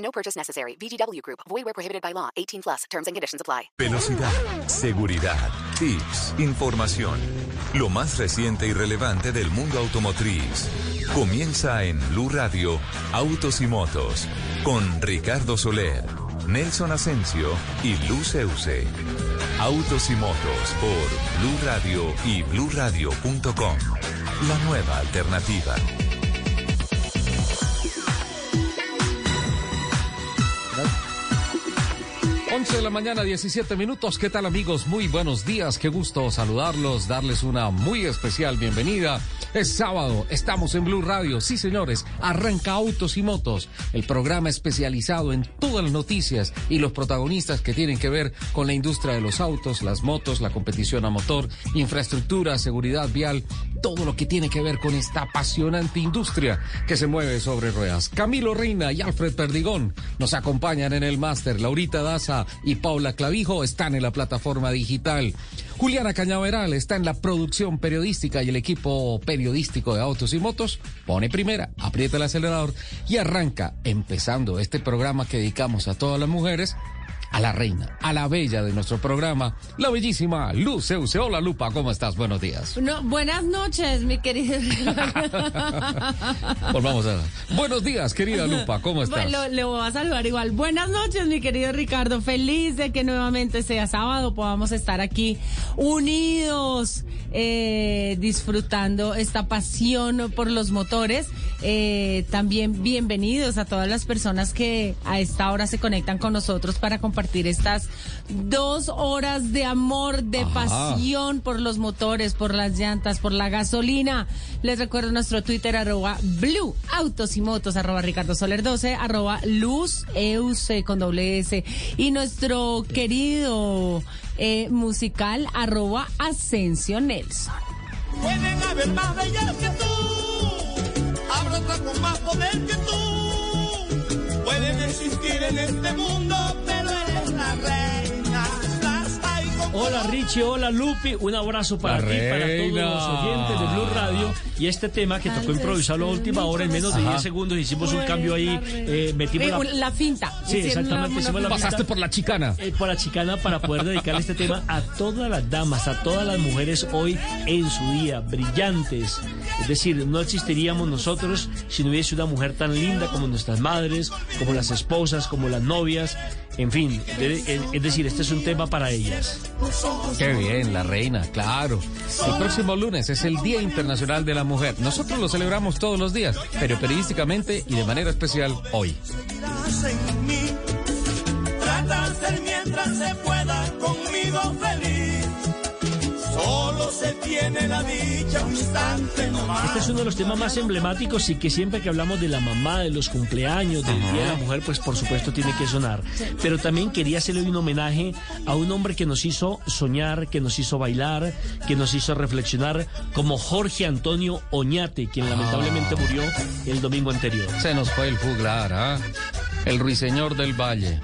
No purchase necessary. VGW Group. Void where prohibited by law. 18 plus. Terms and conditions apply. Velocidad, seguridad, tips, información. Lo más reciente y relevante del mundo automotriz. Comienza en Blue Radio, Autos y Motos, con Ricardo Soler, Nelson Asensio y Luz Euse. Autos y Motos por Blue Radio y BlueRadio.com. La nueva alternativa. 11 de la mañana, 17 minutos. ¿Qué tal amigos? Muy buenos días. Qué gusto saludarlos, darles una muy especial bienvenida. Es sábado, estamos en Blue Radio. Sí, señores, arranca Autos y Motos, el programa especializado en todas las noticias y los protagonistas que tienen que ver con la industria de los autos, las motos, la competición a motor, infraestructura, seguridad vial, todo lo que tiene que ver con esta apasionante industria que se mueve sobre ruedas. Camilo Reina y Alfred Perdigón nos acompañan en el máster. Laurita Daza y Paula Clavijo están en la plataforma digital. Juliana Cañaveral está en la producción periodística y el equipo periodístico de Autos y Motos pone primera, aprieta el acelerador y arranca empezando este programa que dedicamos a todas las mujeres a la reina, a la bella de nuestro programa, la bellísima Luz Euse. Hola Lupa, ¿cómo estás? Buenos días. No, buenas noches, mi querido. pues vamos a Buenos días, querida Lupa, ¿cómo estás? Bueno, le voy a saludar igual. Buenas noches, mi querido Ricardo. Feliz de que nuevamente sea sábado, podamos estar aquí unidos, eh, disfrutando esta pasión por los motores. Eh, también bienvenidos a todas las personas que a esta hora se conectan con nosotros para compartir estas dos horas de amor, de Ajá. pasión por los motores, por las llantas, por la gasolina. Les recuerdo nuestro Twitter, arroba Blue Autos y Motos, arroba Ricardo Soler 12, arroba Luz Euse con doble S. Y nuestro querido eh, musical, arroba Asensio Nelson. Pueden haber más bellas que tú, habrá otra con más poder que tú. Pueden existir en este mundo, pero Hola Richie, hola Lupi, un abrazo para La ti, para todos los oyentes de Blue Radio. Y este tema que tocó improvisarlo a última hora, en menos de 10 segundos hicimos un cambio ahí, eh, metimos Eh, la... la finta. Sí, exactamente, una- hicimos la finta. Pasaste por la chicana. eh, por la chicana para poder dedicarle este tema a todas las damas, a todas las mujeres hoy en su día, brillantes. Es decir, no existiríamos nosotros si no hubiese una mujer tan linda como nuestras madres, como las esposas, como las novias, en fin. de- es- es decir, este es un tema para ellas. Qué bien, la reina, claro. El próximo lunes es el Día Internacional de la Mujer. Nosotros lo celebramos todos los días, pero periodísticamente y de manera especial hoy. Mientras se pueda se tiene la dicha un instante nomás. Este es uno de los temas más emblemáticos y que siempre que hablamos de la mamá, de los cumpleaños, del Día de la Mujer, pues por supuesto tiene que sonar. Pero también quería hacerle un homenaje a un hombre que nos hizo soñar, que nos hizo bailar, que nos hizo reflexionar, como Jorge Antonio Oñate, quien lamentablemente murió el domingo anterior. Se nos fue el juglar, ¿ah? El ruiseñor del valle.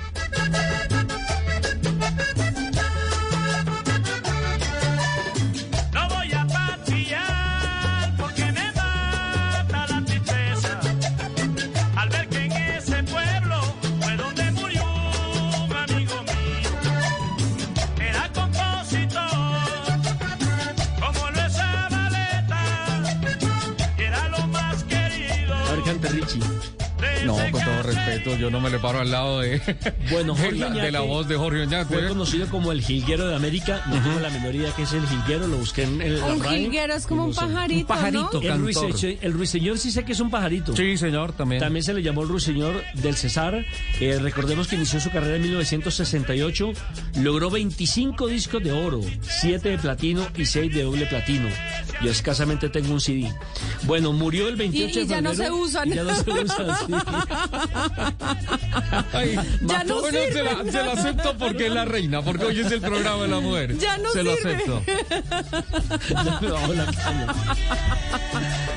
Respeto, yo no me le paro al lado de, Bueno, de, Jorge la, de la Oñate voz de Jorge Fue Oñate. conocido como el jilguero de América. No tengo la menor idea qué es el jilguero, lo busqué en el Un la RAE. jilguero es como un pajarito, Un pajarito. ¿no? El, ruiseñor, el ruiseñor sí sé que es un pajarito. Sí, señor, también. También se le llamó el ruiseñor del Cesar. Eh, recordemos que inició su carrera en 1968. Logró 25 discos de oro, 7 de platino y 6 de doble platino. Yo escasamente tengo un CD. Bueno, murió el 28 Y- y de ya no febrero. se usan. y Ya no se usan, sí. Ay, Ya no bueno, se la, sirve. se la acepto porque es la reina, porque hoy es el programa de la mujer. Ya no Se lo sirve. acepto. Ya me bajó la caña.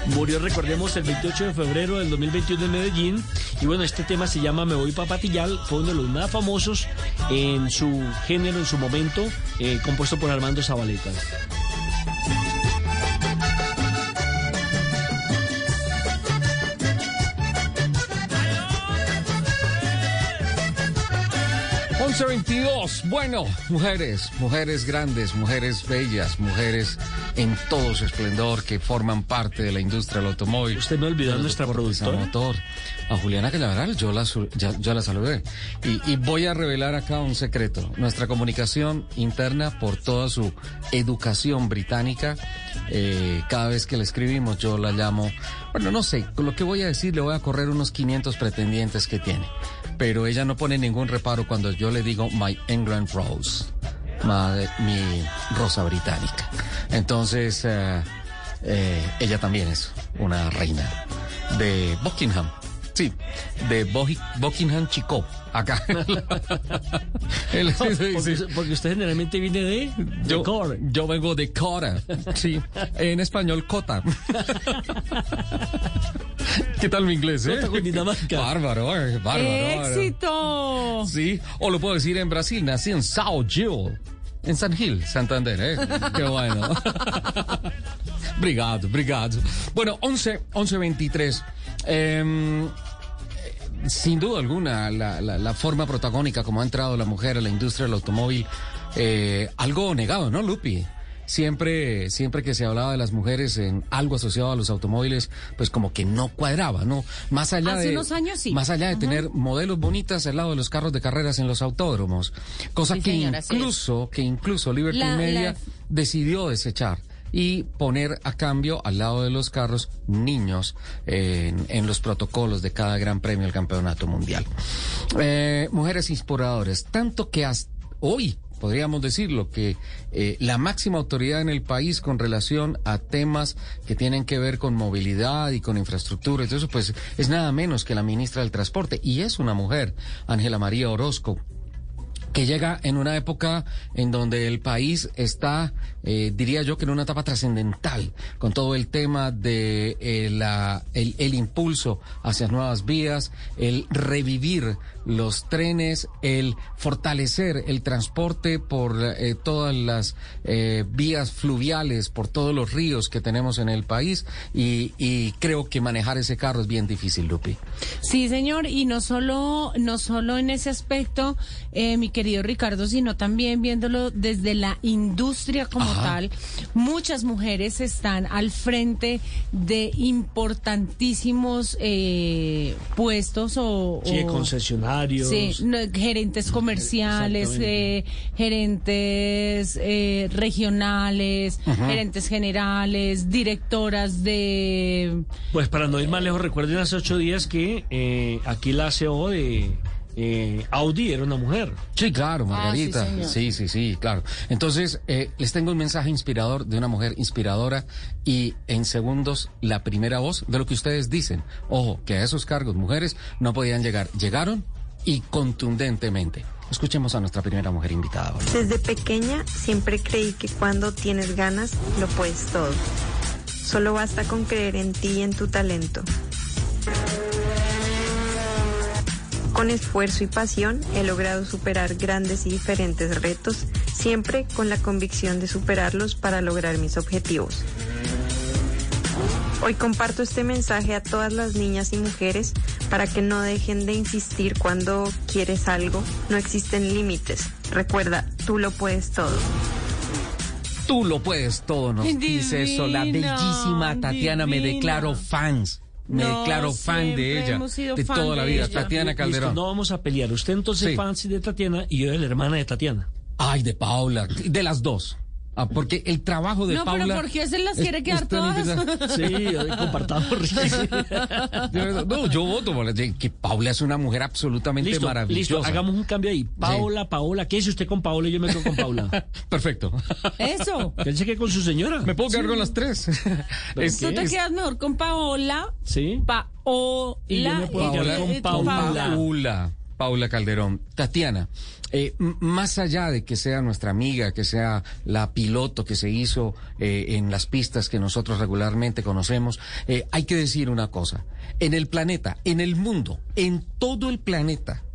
Murió, recordemos, el 28 de febrero del 2021 en Medellín. Y bueno, este tema se llama Me voy pa' Patillal. Fue uno de los más famosos en su género, en su momento, eh, compuesto por Armando Zabaleta. Once veintidós. Bueno, mujeres, mujeres grandes, mujeres bellas, mujeres en todo su esplendor que forman parte de la industria del automóvil. Usted me olvidó de nuestra deportes a productora. motor. A Juliana Cañaveral, yo la, ya- yo la saludé. Y, y voy a revelar acá un secreto. Nuestra comunicación interna, por toda su educación británica, eh, cada vez que le escribimos, yo la llamo, bueno, no sé, con lo que voy a decir, le voy a correr unos 500 pretendientes que tiene. Pero ella no pone ningún reparo cuando yo le digo My England Rose, ma- mi rosa británica. Entonces, eh, eh, ella también es una reina de Buckingham. Sí, de Buckingham Chico, acá. Él- sí, sí, Porque, sí. porque usted generalmente viene de... de Yo, Core. yo vengo de Cora. Sí, en español Cota. ¿Qué tal mi inglés, eh? Cota, Cundinamarca. Bárbaro, eh, bárbaro. bárbaro. ¡Éxito! Sí, o lo puedo decir en Brasil, nací en Sao Gil, en San Gil, Santander, ¿eh? Qué bueno. obrigado, obrigado. Bueno, 11, 11, 23. Em, sin duda alguna, la, la- la forma protagónica como ha entrado la mujer a la industria del automóvil, eh, algo negado, ¿no, Lupi? Siempre, siempre que se hablaba de las mujeres en algo asociado a los automóviles, pues como que no cuadraba, ¿no? Más allá Hace de. unos años sí. Más allá de Ajá. tener modelos bonitas al lado de los carros de carreras en los autódromos. Cosa Sí, que señora, incluso, que incluso Liberty La- Media decidió desechar y poner a cambio al lado de los carros niños en, los protocolos de cada gran premio del campeonato mundial. Eh, mujeres inspiradoras, tanto que hasta hoy podríamos decirlo que eh, la máxima autoridad en el país con relación a temas que tienen que ver con movilidad y con infraestructura eso, pues es nada menos que la ministra del Transporte y es una mujer, Ángela María Orozco que llega en una época en donde el país está, eh, diría yo, que en una etapa trascendental, con todo el tema de eh, la, el, el impulso hacia nuevas vías, el revivir los trenes, el fortalecer el transporte por eh, todas las eh, vías fluviales, por todos los ríos que tenemos en el país y, y creo que manejar ese carro es bien difícil, Lupi. Sí, señor, y no solo, no solo en ese aspecto, eh, mi querido Ricardo, sino también viéndolo desde la industria como Ajá. tal. Muchas mujeres están al frente de importantísimos eh, puestos o, Sí, o- concesionarios. Sí, no, gerentes comerciales, Exactamente. eh, gerentes eh, regionales, gerentes generales, directoras de... Pues para no ir más lejos, recuerden hace ocho días que eh, aquí la CEO de eh, Audi era una mujer. Sí, claro, Margarita. Ah, sí, señor. sí, sí, sí, claro. Entonces, eh, les tengo un mensaje inspirador de una mujer inspiradora y en segundos la primera voz de lo que ustedes dicen. Ojo, que a esos cargos mujeres no podían llegar. Llegaron y contundentemente. Escuchemos a nuestra primera mujer invitada. Desde pequeña siempre creí que cuando tienes ganas lo puedes todo. Solo basta con creer en ti y en tu talento. Con esfuerzo y pasión he logrado superar grandes y diferentes retos, siempre con la convicción de superarlos para lograr mis objetivos. Hoy comparto este mensaje a todas las niñas y mujeres para que no dejen de insistir cuando quieres algo. No existen límites. Recuerda, tú lo puedes todo. Tú lo puedes todo, nos dice eso. La bellísima Tatiana, me declaro fans. Me No, declaro fan de ella. hemos sido De fan toda la vida. ella. Tatiana Listo, Calderón. no vamos a pelear. Usted entonces Sí. fancy de Tatiana y yo de la hermana de Tatiana. Ay, de Paula. De las dos. Ah, porque el trabajo de No, Paula. pero ¿por qué se las es- quiere quedar todas? Sí, compartamos. No, yo voto por que Paula es una mujer absolutamente listo, maravillosa. listo, hagamos un cambio ahí. Paola, Paola, ¿qué dice usted con Paola y yo me quedo con Paula? Perfecto. Eso. ¿Qué dice que con su señora? Me puedo quedar con las tres. Es- Tú te es- quedas mejor con Paola. Sí. Paola. Y yo me puedo Paola, quedar con eh, Paula. Paula. Calderón. Tatiana, eh, más allá de que sea nuestra amiga, que sea la piloto que se hizo eh, en las pistas que nosotros regularmente conocemos, eh, hay que decir una cosa. En el planeta, en el mundo, en todo el planeta,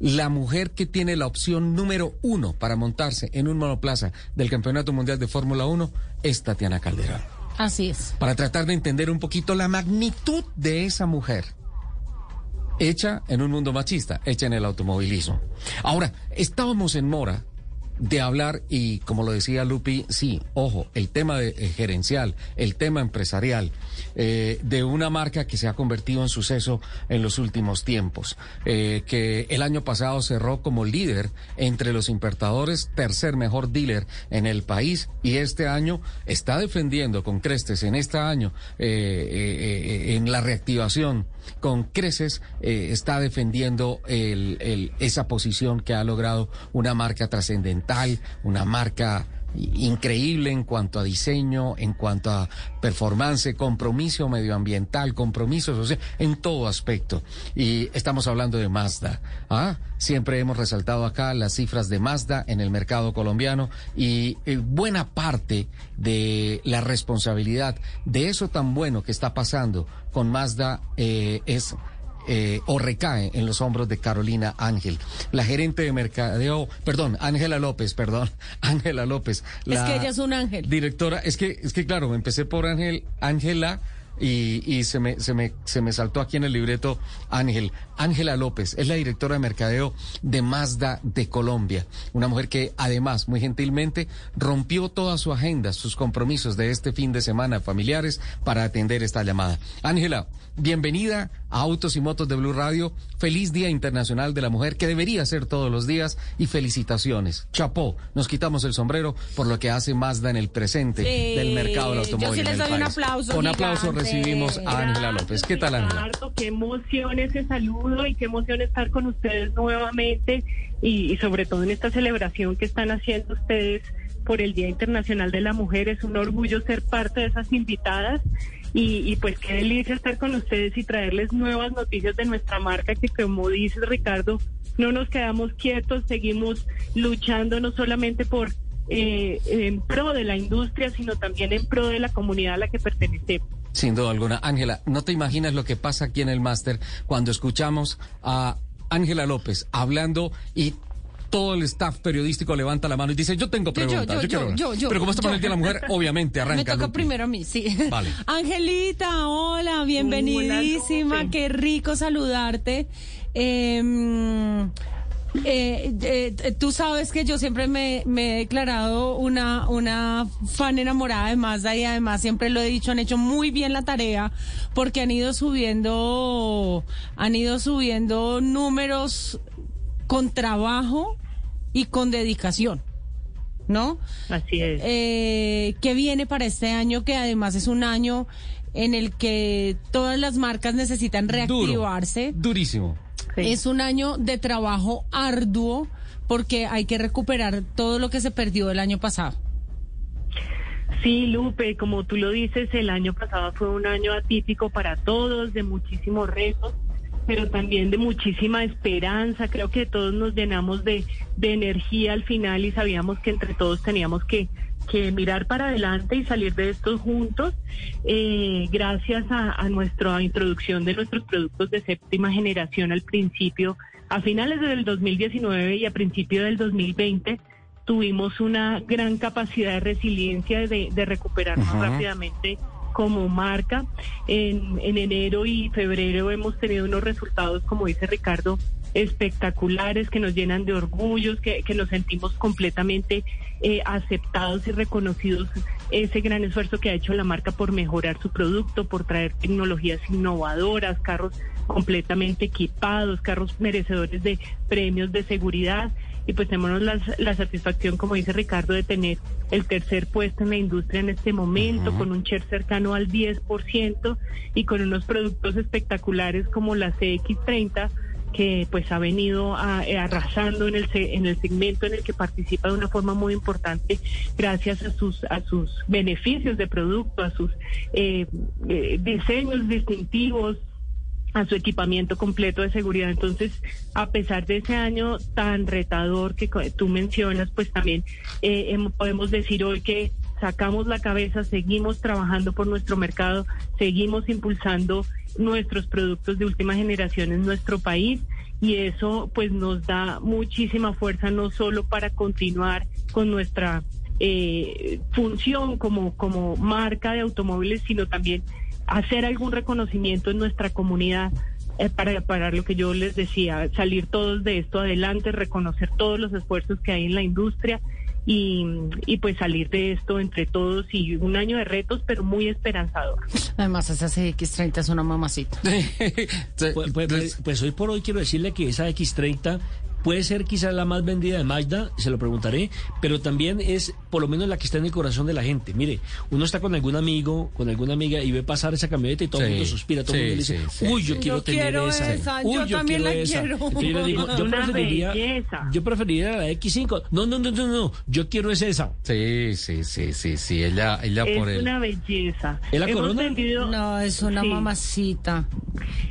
la mujer que tiene la opción número uno para montarse en un monoplaza del Campeonato Mundial de Fórmula 1 es Tatiana Calderón. Así es. Para tratar de entender un poquito la magnitud de esa mujer. Hecha en un mundo machista, hecha en el automovilismo. Ahora, estábamos en Mora de hablar y como lo decía Lupi, sí, ojo, el tema de, eh, gerencial, el tema empresarial eh, de una marca que se ha convertido en suceso en los últimos tiempos, eh, que el año pasado cerró como líder entre los importadores, tercer mejor dealer en el país y este año está defendiendo con Crestes en este año eh, eh, en la reactivación con creces eh, está defendiendo esa posición que ha logrado una marca trascendental, una marca increíble en cuanto a diseño, en cuanto a performance, compromiso medioambiental, compromiso social, en todo aspecto. Y estamos hablando de Mazda. ¿ah? Siempre hemos resaltado acá las cifras de Mazda en el mercado colombiano y eh, buena parte de la responsabilidad de eso tan bueno que está pasando con Mazda eh, es eh, o recae en los hombros de Carolina Ángel, la gerente de mercadeo, perdón, Ángela López, perdón, Ángela López. Es que ella es un ángel. Directora, es que, es que claro, empecé por Ángel, Ángela. Y, y se, me, se, me, se me saltó aquí en el libreto Ángel. Ángela López es la directora de mercadeo de Mazda de Colombia. Una mujer que además, muy gentilmente, rompió toda su agenda, sus compromisos de este fin de semana familiares para atender esta llamada. Ángela, bienvenida a Autos y Motos de Blue Radio. Feliz Día Internacional de la Mujer, que debería ser todos los días. Y felicitaciones. Chapó, nos quitamos el sombrero por lo que hace Mazda en el presente Sí, del mercado del yo automóvil. sí les doy un aplauso Con. Recibimos a Ángela López. ¿Qué tal, Ángela? Qué emoción ese saludo y qué emoción estar con ustedes nuevamente y, y sobre todo en esta celebración que están haciendo ustedes por el Día Internacional de la Mujer. Es un orgullo ser parte de esas invitadas y, y pues qué delicia estar con ustedes y traerles nuevas noticias de nuestra marca que como dices Ricardo, no nos quedamos quietos, seguimos luchando no solamente por eh, en pro de la industria, sino también en pro de la comunidad a la que pertenecemos. Sin duda alguna. Ángela, no te imaginas lo que pasa aquí en el máster cuando escuchamos a Ángela López hablando y todo el staff periodístico levanta la mano y dice, yo tengo Yo, yo, preguntas. yo, yo quiero yo, hablar". yo, yo, Pero como está yo. por el Día de la Mujer, obviamente arranca. Me toca Lupi. primero a mí, sí. Vale. Angelita, hola, bienvenidísima, Hola, qué rico saludarte. Em, eh, eh, tú sabes que yo siempre me, me he declarado una, una fan enamorada de Mazda y además siempre lo he dicho, han hecho muy bien la tarea porque han ido subiendo, han ido subiendo números con trabajo y con dedicación. ¿No? Así es. eh, que viene para este año, que además es un año en el que todas las marcas necesitan Duro, reactivarse. durísimo. Sí. Es un año de trabajo arduo porque hay que recuperar todo lo que se perdió el año pasado. Sí, Lupe, como tú lo dices, el año pasado fue un año atípico para todos, de muchísimos retos, pero también de muchísima esperanza. Creo que todos nos llenamos de, de energía al final y sabíamos que entre todos teníamos que, que mirar para adelante y salir de esto juntos, eh, gracias a, a nuestra introducción de nuestros productos de séptima generación al principio, a finales del 2019 y a principio del 2020 tuvimos una gran capacidad de resiliencia de, de recuperarnos rápidamente como marca. En, en enero y febrero hemos tenido unos resultados, como dice Ricardo, espectaculares que nos llenan de orgullos, que, que nos sentimos completamente eh, aceptados y reconocidos ese gran esfuerzo que ha hecho la marca por mejorar su producto, por traer tecnologías innovadoras, carros completamente equipados, carros merecedores de premios de seguridad. Y pues tenemos la, la satisfacción, como dice Ricardo, de tener el tercer puesto en la industria en este momento, con un share cercano al 10% y con unos productos espectaculares como la CX30 que pues ha venido a- eh, arrasando en el en el segmento en el que participa de una forma muy importante gracias a sus a sus beneficios de producto, a sus eh, eh, diseños distintivos, a su equipamiento completo de seguridad. Entonces, a pesar de ese año tan retador que tú mencionas, pues también eh, em- podemos decir hoy que sacamos la cabeza, seguimos trabajando por nuestro mercado, seguimos impulsando nuestros productos de última generación en nuestro país y eso pues nos da muchísima fuerza no solo para continuar con nuestra eh, función como, como marca de automóviles, sino también hacer algún reconocimiento en nuestra comunidad eh, para, para lo que yo les decía, salir todos de esto adelante, reconocer todos los esfuerzos que hay en la industria y, y pues salir de esto entre todos y un año de retos, pero muy esperanzador. Además, esa CX30 es una mamacita. Pues, pues- pues- pues hoy por hoy quiero decirle que esa X30 puede ser quizás la más vendida de Mazda, se lo preguntaré, pero también es por lo menos la que está en el corazón de la gente. Mire, uno está con algún amigo, con alguna amiga y ve pasar esa camioneta y todo el mundo suspira, todo el sí, mundo dice, sí, sí, uy, yo sí. quiero Yo tener quiero esa. esa, Uy, yo también la esa". quiero. Entonces yo le digo, Es yo preferiría, belleza. yo preferiría la X5. No, no, no, no, no, yo quiero es esa. Sí, sí, sí, sí, sí, ella, ella es por él. una belleza. ¿Es la Hemos Corona? vendido- No, es una Sí. mamacita.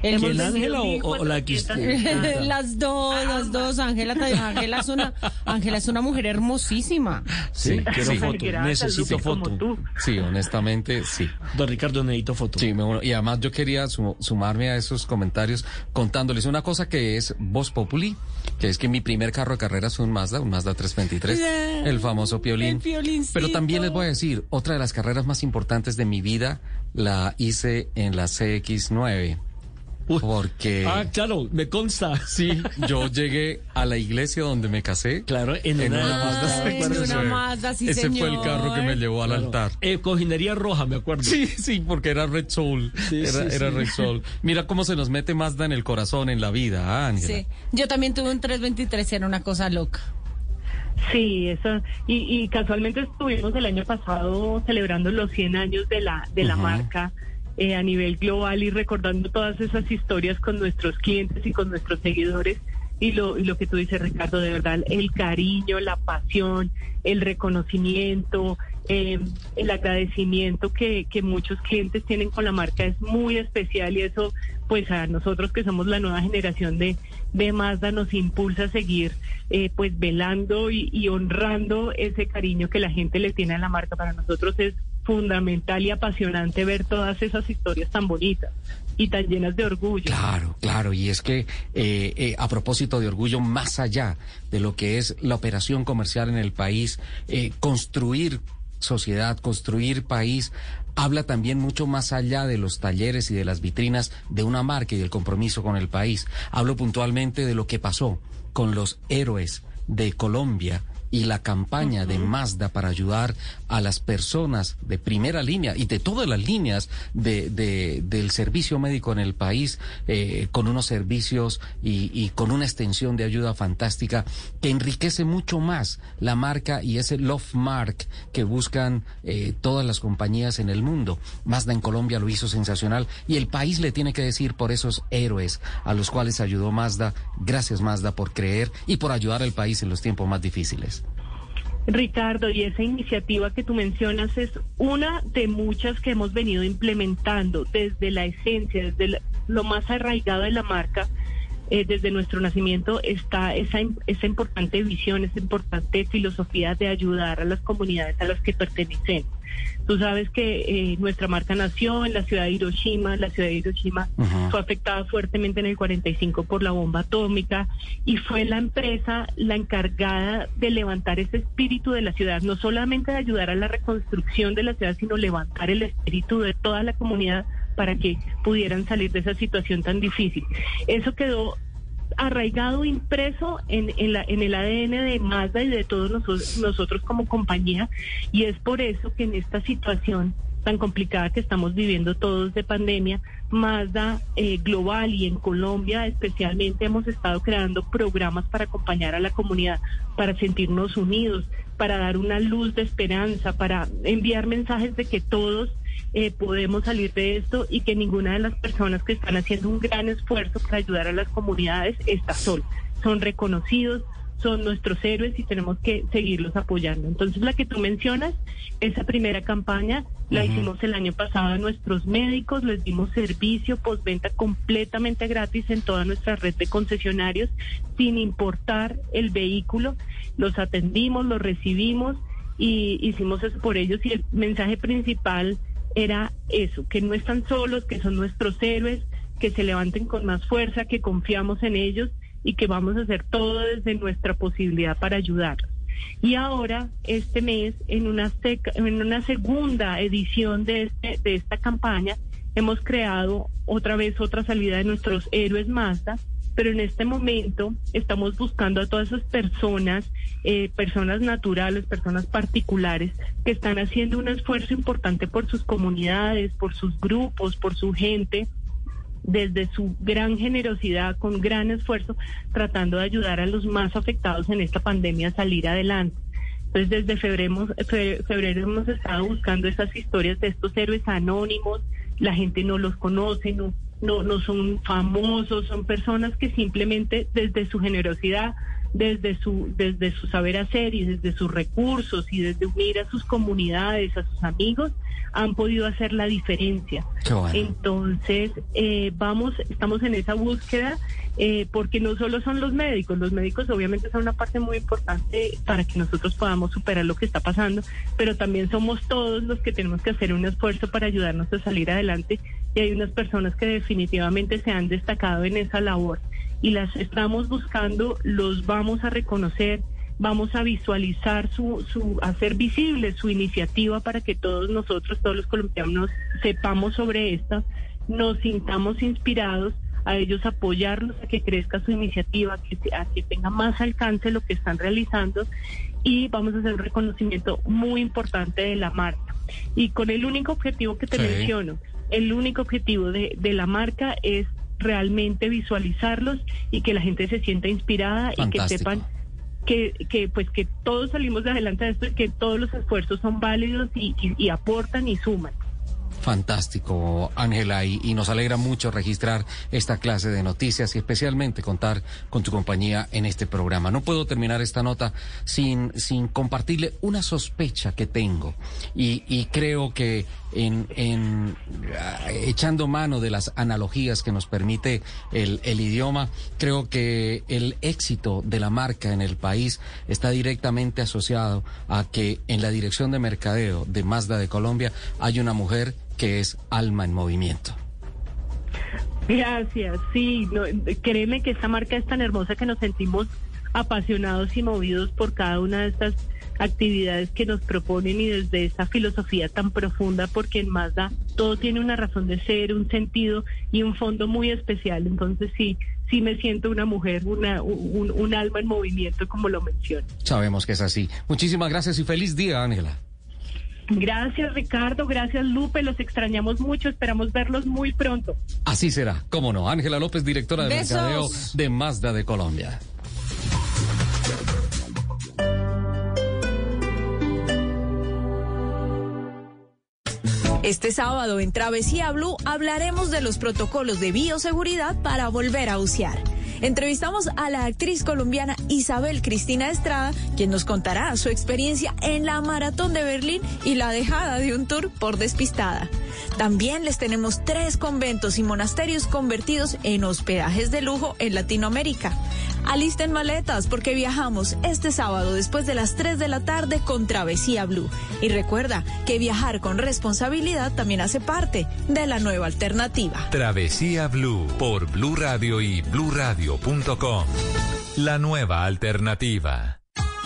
¿Que Hemos el Ángela o, o la X? 1400. las dos, las dos. Ángela, Ángela es una, Ángela es una mujer hermosísima. Sí, quiero sí. necesito Lupe, como foto. tú. Sí, honestamente, sí. Don Ricardo, necesito foto. Sí, me uno. y además yo quería su- sumarme a esos comentarios contándoles una cosa que es Voz Populi, que es que mi primer carro de carrera es un Mazda, un Mazda 323, Yeah, el famoso Piolín. el. Pero también les voy a decir, otra de las carreras más importantes de mi vida la hice en la CX9. Porque Ah, claro, me consta. sí, yo llegué a la iglesia donde me casé. Claro, en En una, una Mazda Ay, en una 619. Mazda, sí, Ese fue el carro que me llevó al Claro. altar. Eh, cojinería roja, me acuerdo. Sí, sí, porque era Red Soul. Sí, era sí, era sí. Red Soul. Mira cómo se nos mete Mazda en el corazón, en la vida, ¿ah, Ángela. Sí. Yo también tuve un 323, era una cosa loca. Sí, eso. Y, y casualmente estuvimos el año pasado celebrando los 100 años de la, de la marca eh, a nivel global y recordando todas esas historias con nuestros clientes y con nuestros seguidores. Y lo, lo que tú dices, Ricardo, de verdad, el cariño, la pasión, el reconocimiento, eh, el agradecimiento que, que muchos clientes tienen con la marca es muy especial y eso, pues a nosotros que somos la nueva generación de, de Mazda nos impulsa a seguir eh, pues velando y honrando ese cariño que la gente le tiene a la marca. Para nosotros es fundamental y apasionante ver todas esas historias tan bonitas y tan llenas de orgullo. Claro, claro, y es que eh, eh, a propósito de orgullo, más allá de lo que es la operación comercial en el país, eh, construir sociedad, construir país, habla también mucho más allá de los talleres y de las vitrinas de una marca y del compromiso con el país. Hablo puntualmente de lo que pasó con los héroes de Colombia y la campaña de Mazda para ayudar a las personas de primera línea y de todas las líneas de, de- del servicio médico en el país eh, con unos servicios y, y con una extensión de ayuda fantástica que enriquece mucho más la marca y ese love mark que buscan eh, todas las compañías en el mundo. Mazda en Colombia lo hizo sensacional y el país le tiene que decir por esos héroes a los cuales ayudó Mazda. Gracias Mazda por creer y por ayudar al país en los tiempos más difíciles. Ricardo, y esa iniciativa que tú mencionas es una de muchas que hemos venido implementando desde la esencia, desde lo más arraigado de la marca. eh, desde nuestro nacimiento está esa, esa importante visión, esa importante filosofía de ayudar a las comunidades a las que pertenecemos. Tú sabes que eh, nuestra marca nació en la ciudad de Hiroshima, la ciudad de Hiroshima fue afectada fuertemente en el 45 por la bomba atómica y fue la empresa la encargada de levantar ese espíritu de la ciudad, no solamente de ayudar a la reconstrucción de la ciudad, sino levantar el espíritu de toda la comunidad para que pudieran salir de esa situación tan difícil. Eso quedó arraigado, impreso en, en, la, en el ADN de Mazda y de todos nosotros, nosotros como compañía y es por eso que en esta situación tan complicada que estamos viviendo todos de pandemia, Mazda eh, global y en Colombia especialmente hemos estado creando programas para acompañar a la comunidad, para sentirnos unidos, para dar una luz de esperanza, para enviar mensajes de que todos eh, podemos salir de esto y que ninguna de las personas que están haciendo un gran esfuerzo para ayudar a las comunidades está sola. Son reconocidos, son nuestros héroes y tenemos que seguirlos apoyando. Entonces, la que tú mencionas, esa primera campaña La hicimos el año pasado a nuestros médicos, les dimos servicio postventa completamente gratis en toda nuestra red de concesionarios, sin importar el vehículo. Los atendimos, los recibimos y hicimos eso por ellos. Y el mensaje principal era eso, que no están solos, que son nuestros héroes, que se levanten con más fuerza, que confiamos en ellos y que vamos a hacer todo desde nuestra posibilidad para ayudarlos. Y ahora, este mes, en una, en una segunda edición de, este, de esta campaña, hemos creado otra vez otra salida de nuestros héroes Mazda, pero en este momento estamos buscando a todas esas personas, eh, personas naturales, personas particulares, que están haciendo un esfuerzo importante por sus comunidades, por sus grupos, por su gente, desde su gran generosidad, con gran esfuerzo, tratando de ayudar a los más afectados en esta pandemia a salir adelante. Entonces, desde febrero, fe- febrero hemos estado buscando esas historias de estos héroes anónimos, la gente no los conoce, no, no, no son famosos, son personas que simplemente desde su generosidad, desde su, desde su saber hacer y desde sus recursos y desde unir a sus comunidades, a sus amigos, han podido hacer la diferencia. Bueno. Entonces, eh, vamos, estamos en esa búsqueda, eh, porque no solo son los médicos, los médicos obviamente son una parte muy importante para que nosotros podamos superar lo que está pasando, pero también somos todos los que tenemos que hacer un esfuerzo para ayudarnos a salir adelante y hay unas personas que definitivamente se han destacado en esa labor y las estamos buscando, los vamos a reconocer vamos a visualizar su, su, hacer visible su iniciativa para que todos nosotros, todos los colombianos, sepamos sobre esta, nos sintamos inspirados a ellos apoyarlos a que crezca su iniciativa, a que, a que tenga más alcance lo que están realizando y vamos a hacer un reconocimiento muy importante de la marca. Y con el único objetivo que te Sí. menciono, el único objetivo de, de la marca es realmente visualizarlos y que la gente se sienta inspirada y que sepan que, que pues que todos salimos de adelante de esto y que todos los esfuerzos son válidos y, y- y aportan y suman. Fantástico, Ángela, y, y nos alegra mucho registrar esta clase de noticias y especialmente contar con tu compañía en este programa. No puedo terminar esta nota sin, sin compartirle una sospecha que tengo y, y creo que en, en, ah, echando mano de las analogías que nos permite el, el idioma, creo que el éxito de la marca en el país está directamente asociado a que en la dirección de mercadeo de Mazda de Colombia hay una mujer que es alma en movimiento. Gracias, sí, créeme que esta marca es tan hermosa que nos sentimos apasionados y movidos por cada una de estas actividades que nos proponen y desde esa filosofía tan profunda, porque en Mazda todo tiene una razón de ser, un sentido y un fondo muy especial. Entonces sí, sí me siento una mujer, una, un, un alma en movimiento, como lo menciono. Sabemos que es así. Muchísimas gracias y feliz día, Ángela. Gracias Ricardo, gracias Lupe, los extrañamos mucho, esperamos verlos muy pronto. Así será, cómo no. Ángela López, directora de Besos. mercadeo de Mazda de Colombia. Este sábado en Travesía Blue hablaremos de los protocolos de bioseguridad para volver a bucear. Entrevistamos a la actriz colombiana Isabel Cristina Estrada, quien nos contará su experiencia en la maratón de Berlín y la dejada de un tour por despistada. También les tenemos tres conventos y monasterios convertidos en hospedajes de lujo en Latinoamérica. Alisten maletas porque viajamos este sábado después de las 3 de la tarde con Travesía Blue. Y recuerda que viajar con responsabilidad también hace parte de la nueva alternativa. Travesía Blue por Blue Radio y bluradio.com. La nueva alternativa.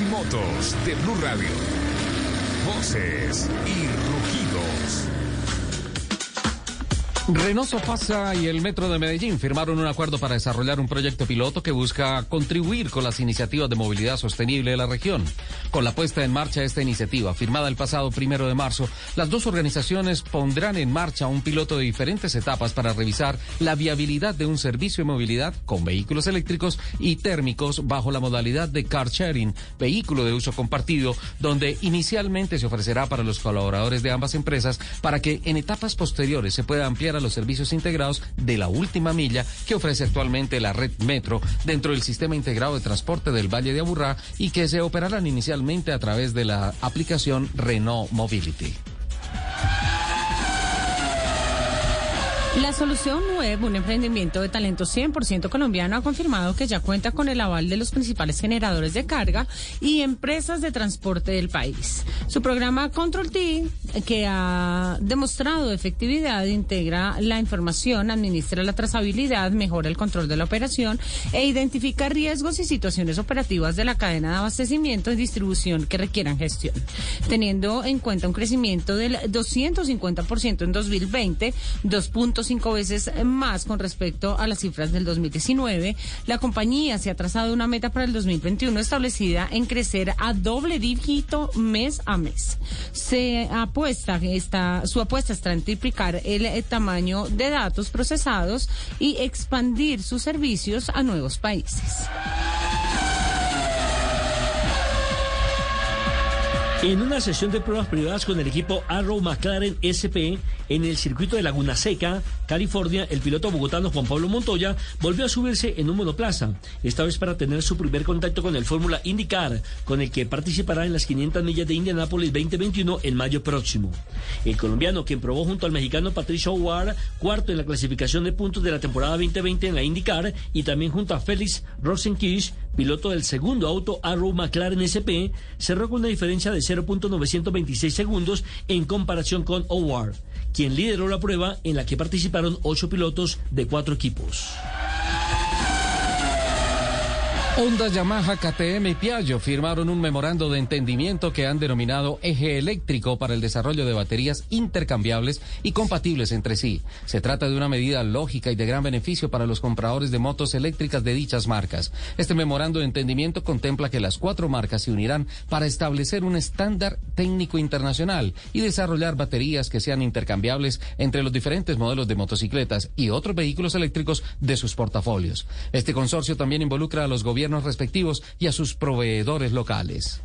y motos de Blue Radio. Voces y rugidos. Renault Sofasa y el Metro de Medellín firmaron un acuerdo para desarrollar un proyecto piloto que busca contribuir con las iniciativas de movilidad sostenible de la región. Con la puesta en marcha de esta iniciativa, firmada el pasado primero de marzo, las dos organizaciones pondrán en marcha un piloto de diferentes etapas para revisar la viabilidad de un servicio de movilidad con vehículos eléctricos y térmicos bajo la modalidad de car sharing, vehículo de uso compartido, donde inicialmente se ofrecerá para los colaboradores de ambas empresas para que en etapas posteriores se pueda ampliar a los servicios integrados de la última milla que ofrece actualmente la red Metro dentro del sistema integrado de transporte del Valle de Aburrá y que se operarán inicialmente a través de la aplicación Renault Mobility. La Solución Web, un emprendimiento de talento 100% colombiano, ha confirmado que ya cuenta con el aval de los principales generadores de carga y empresas de transporte del país. Su programa Control T, que ha demostrado efectividad, integra la información, administra la trazabilidad, mejora el control de la operación e identifica riesgos y situaciones operativas de la cadena de abastecimiento y distribución que requieran gestión. Teniendo en cuenta un crecimiento del 250% en 2020, 2.5 veces más con respecto a las cifras del 2019, la compañía se ha trazado una meta para el 2021 establecida en crecer a doble dígito mes a mes. Se apuesta, está, su apuesta está en triplicar el eh, tamaño de datos procesados y expandir sus servicios a nuevos países. En una sesión de pruebas privadas con el equipo Arrow McLaren SP en el circuito de Laguna Seca, California, el piloto bogotano Juan Pablo Montoya volvió a subirse en un monoplaza, esta vez para tener su primer contacto con el Fórmula IndyCar, con el que participará en las 500 millas de Indianápolis 2021 en mayo próximo. El colombiano, quien probó junto al mexicano Patricio Howard, cuarto en la clasificación de puntos de la temporada 2020 en la IndyCar, y también junto a Félix Rosenkisch, piloto del segundo auto Arrow McLaren SP, cerró con una diferencia de 0.926 segundos en comparación con Howard, quien lideró la prueba en la que participaron ocho pilotos de cuatro equipos. Honda, Yamaha, KTM y Piaggio firmaron un memorando de entendimiento que han denominado eje eléctrico para el desarrollo de baterías intercambiables y compatibles entre sí. Se trata de una medida lógica y de gran beneficio para los compradores de motos eléctricas de dichas marcas. Este memorando de entendimiento contempla que las cuatro marcas se unirán para establecer un estándar técnico internacional y desarrollar baterías que sean intercambiables entre los diferentes modelos de motocicletas y otros vehículos eléctricos de sus portafolios. Este consorcio también involucra a los gobiernos respectivos y a sus proveedores locales.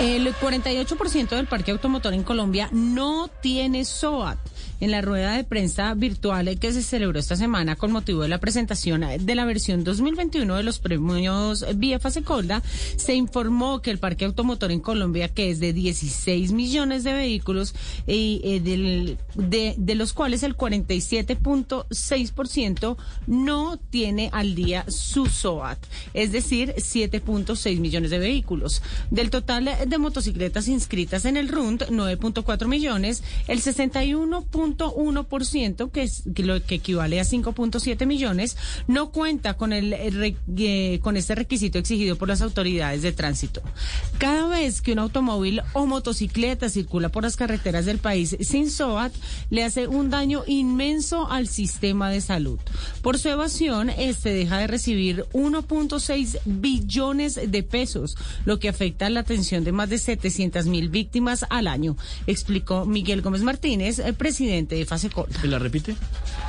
El 48% del parque automotor en Colombia no tiene SOAT. En la rueda de prensa virtual que se celebró esta semana con motivo de la presentación de la versión 2021 de los premios Vía Fasecolda, se informó que el parque automotor en Colombia, que es de 16 millones de vehículos, y, eh, del- de, de los cuales el 47.6% no tiene al día su SOAT, es decir, 7.6 millones de vehículos. Del total de motocicletas inscritas en el RUND, 9.4 millones, el 61.1%, que es lo que equivale a 5.7 millones, no cuenta con el eh, con este requisito exigido por las autoridades de tránsito. Cada vez que un automóvil o motocicleta circula por las carreteras del país sin SOAT, le hace un daño inmenso al sistema de salud. Por su evasión, este deja de recibir 1.6 billones de pesos, lo que afecta la atención de más de 700 mil víctimas al año, explicó Miguel Gómez Martínez, el presidente de. ¿Me la repite?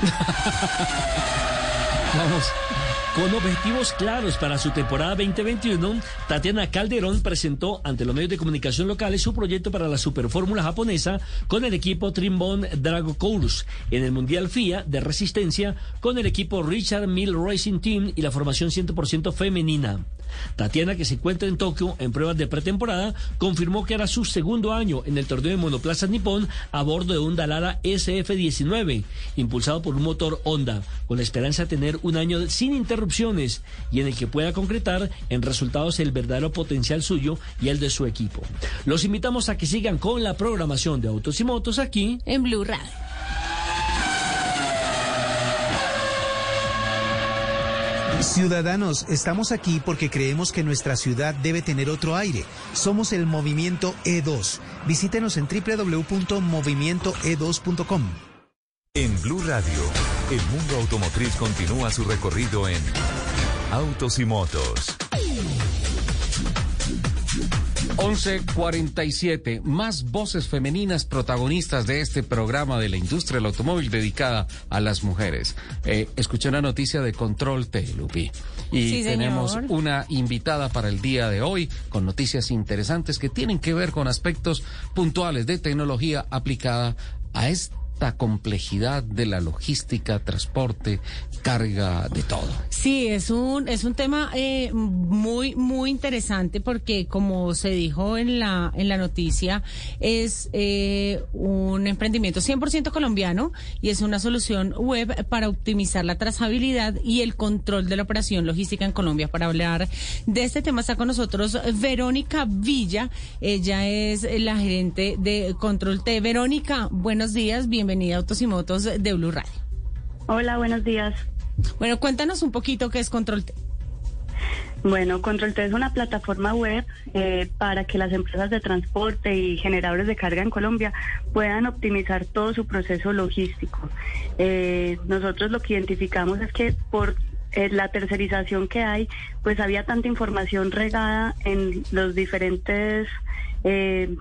Vamos. Con objetivos claros para su temporada 2021, Tatiana Calderón presentó ante los medios de comunicación locales su proyecto para la Superfórmula japonesa con el equipo Trimbon Dragocourus en el Mundial FIA de Resistencia con el equipo Richard Mill Racing Team y la formación 100% femenina. Tatiana, que se encuentra en Tokio en pruebas de pretemporada, confirmó que era su segundo año en el torneo de monoplaza nipón a bordo de un Dalara SF-19, impulsado por un motor Honda, con la esperanza de tener un año sin interrupciones y en el que pueda concretar en resultados el verdadero potencial suyo y el de su equipo. Los invitamos a que sigan con la programación de Autos y Motos aquí en Blue Radio. Ciudadanos, estamos aquí porque creemos que nuestra ciudad debe tener otro aire. Somos el Movimiento E2. Visítenos en www.movimientoe2.com. En Blue Radio, el mundo automotriz continúa su recorrido en Autos y Motos. 1147, más voces femeninas protagonistas de este programa de la industria del automóvil dedicada a las mujeres. Eh, escuché una noticia de Control T, Lupi. Y Sí, señor. tenemos una invitada para el día de hoy con noticias interesantes que tienen que ver con aspectos puntuales de tecnología aplicada a esta complejidad de la logística, transporte, carga, de todo. Sí, es un, es un tema eh, muy, muy interesante porque como se dijo en la, en la noticia, es eh, un emprendimiento 100% colombiano y es una solución web para optimizar la trazabilidad y el control de la operación logística en Colombia. Para hablar de este tema está con nosotros Verónica Villa. Ella es la gerente de Control T. Verónica, buenos días, bienvenida a Autos y Motos de Blue Radio. Hola, buenos días. Bueno, cuéntanos un poquito qué es Control T. Bueno, Control T es una plataforma web eh, para que las empresas de transporte y generadores de carga en Colombia puedan optimizar todo su proceso logístico. Eh, nosotros lo que identificamos es que por eh, la tercerización que hay, pues había tanta información regada en los diferentes, eh,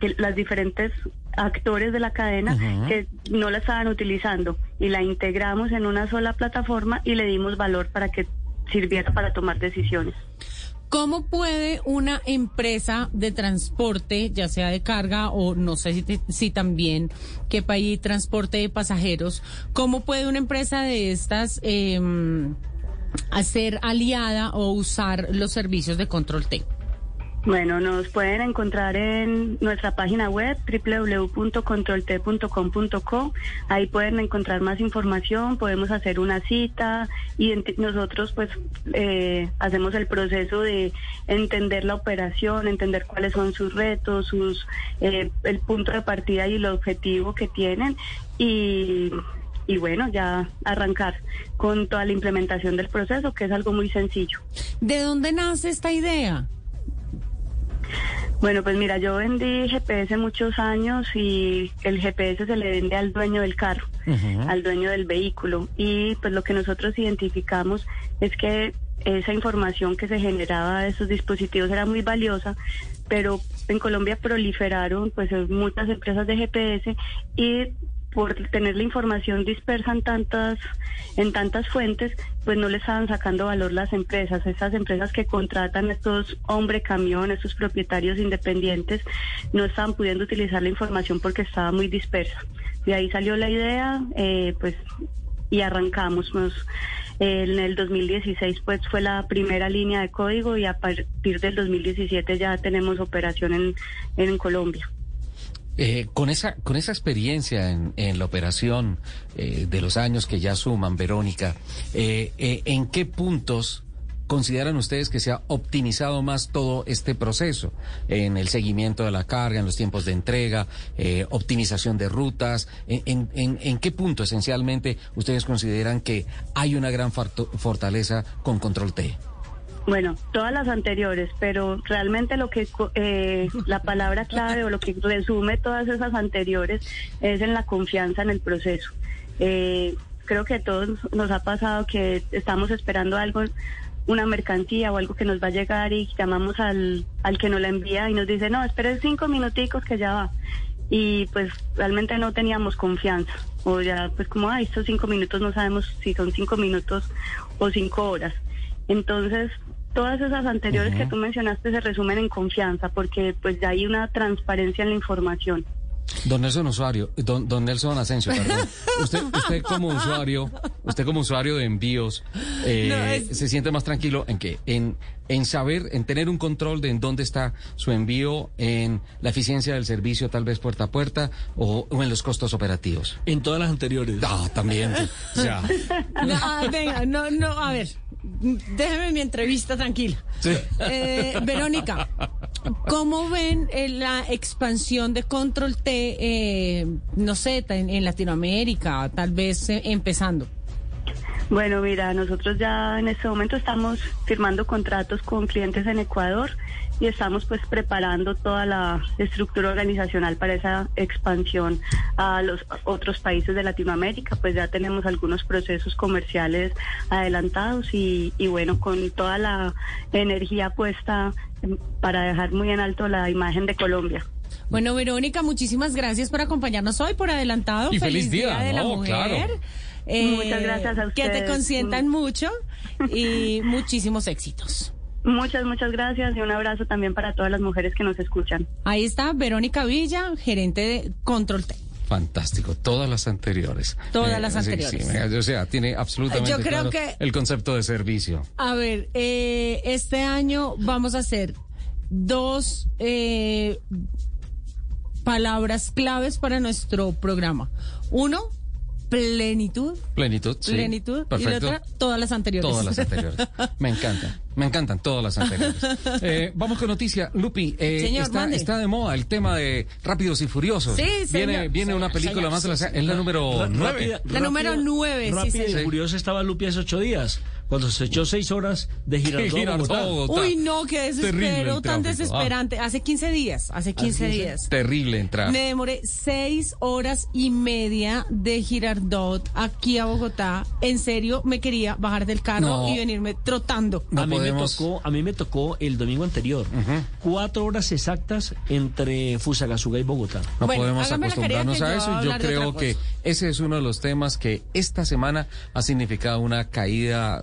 que las diferentes actores de la cadena que no la estaban utilizando y la integramos en una sola plataforma y le dimos valor para que sirviera para tomar decisiones. ¿Cómo puede una empresa de transporte, ya sea de carga o no sé si, te- si también que país transporte de pasajeros, cómo puede una empresa de estas em, hacer aliada o usar los servicios de Control T? Bueno, nos pueden encontrar en nuestra página web www.controlt.com.co. Ahí pueden encontrar más información, podemos hacer una cita y nosotros pues eh, hacemos el proceso de entender la operación, entender cuáles son sus retos, sus eh, el punto de partida y el objetivo que tienen y y bueno, ya arrancar con toda la implementación del proceso, que es algo muy sencillo. ¿De dónde nace esta idea? Bueno, pues mira, yo vendí GPS muchos años y el GPS se le vende al dueño del carro, al dueño del vehículo. Y pues lo que nosotros identificamos es que esa información que se generaba de esos dispositivos era muy valiosa, pero en Colombia proliferaron pues muchas empresas de GPS y por tener la información dispersa en tantas en tantas fuentes, pues no le estaban sacando valor las empresas, esas empresas que contratan estos hombre camión, estos propietarios independientes, no estaban pudiendo utilizar la información porque estaba muy dispersa. De ahí salió la idea, eh, pues y arrancamos. Nos, en el 2016 pues fue la primera línea de código y a partir del 2017 ya tenemos operación en, en Colombia. Eh, con esa con esa experiencia en, la operación eh, de los años que ya suman, Verónica, eh, eh, ¿en qué puntos consideran ustedes que se ha optimizado más todo este proceso? En el seguimiento de la carga, en los tiempos de entrega, optimización de rutas. En, en, qué punto esencialmente ustedes consideran que hay una gran fortaleza con Control T? Bueno, todas las anteriores, pero realmente lo que eh, la palabra clave o lo que resume todas esas anteriores es en la confianza en el proceso. Eh, creo que a todos nos ha pasado que estamos esperando algo, una mercancía o algo que nos va a llegar y llamamos al, al que nos la envía y nos dice, no, espere cinco minuticos que ya va. Y pues realmente no teníamos confianza. O ya, pues como, ay, estos cinco minutos no sabemos si son cinco minutos o cinco horas. Entonces, todas esas anteriores que tú mencionaste se resumen en confianza porque pues ya hay una transparencia en la información. Don Nelson usuario, don, don Nelson Asensio, perdón. Usted, usted como usuario, usted como usuario de envíos, eh, No, es- se siente más tranquilo en que, en, en saber, en tener un control de en dónde está su envío, en la eficiencia del servicio, tal vez puerta a puerta, o, o en los costos operativos. En todas las anteriores. Ah, también. O sea, No, ah, venga, no, no, a ver, déjeme mi entrevista tranquila. Eh, Verónica, ¿cómo ven eh, la expansión de Control T, eh, no sé, en, Latinoamérica, tal vez eh, empezando? Bueno, mira, nosotros ya en este momento estamos firmando contratos con clientes en Ecuador y estamos pues preparando toda la estructura organizacional para esa expansión a los otros países de Latinoamérica. Pues ya tenemos algunos procesos comerciales adelantados y, y bueno, con toda la energía puesta para dejar muy en alto la imagen de Colombia. Bueno, Verónica, muchísimas gracias por acompañarnos hoy, por adelantado. Y feliz día, de la no, Mujer. claro. Eh, Muchas gracias a Que te ustedes. consientan mucho y muchísimos éxitos. Muchas, muchas gracias y un abrazo también para todas las mujeres que nos escuchan. Ahí está Verónica Villa, gerente de Control T. fantástico. Todas las anteriores. Todas las sí, anteriores. sí, o sea, tiene absolutamente Yo creo claro que- el concepto de servicio. A ver, eh, este año vamos a hacer dos eh, palabras claves para nuestro programa. Uno, plenitud. Plenitud, sí. Plenitud. Perfecto. Y la otra, todas las anteriores. Todas las anteriores. Me encantan. Me encantan todas las anteriores. Eh, vamos con noticia. Lupi, eh, Señor, está, está de moda el tema de Rápidos y Furiosos. Sí, Viene, señor. viene una Señor, película señor, más de la. Es la número Ra- nueve. rápida- La número rápida- nueve, sí, Rápida y curiosa estaba Lupi hace ocho días, cuando se echó seis horas de Girardot a Girardot Bogotá. a Bogotá. Uy, no, qué Terrible desespero tan tráfico. desesperante. Hace 15 días, hace 15 15? días. Terrible entrar. Me demoré seis horas y media de Girardot aquí a Bogotá. En serio, me quería bajar del carro No. y venirme trotando. No a mí podemos- me tocó, a mí me tocó el domingo anterior, cuatro horas exactas entre Fusagasugá y Bogotá. No Bueno, podemos acostumbrarnos a yo eso yo de creo que ese es uno de los temas que esta semana ha significado una caída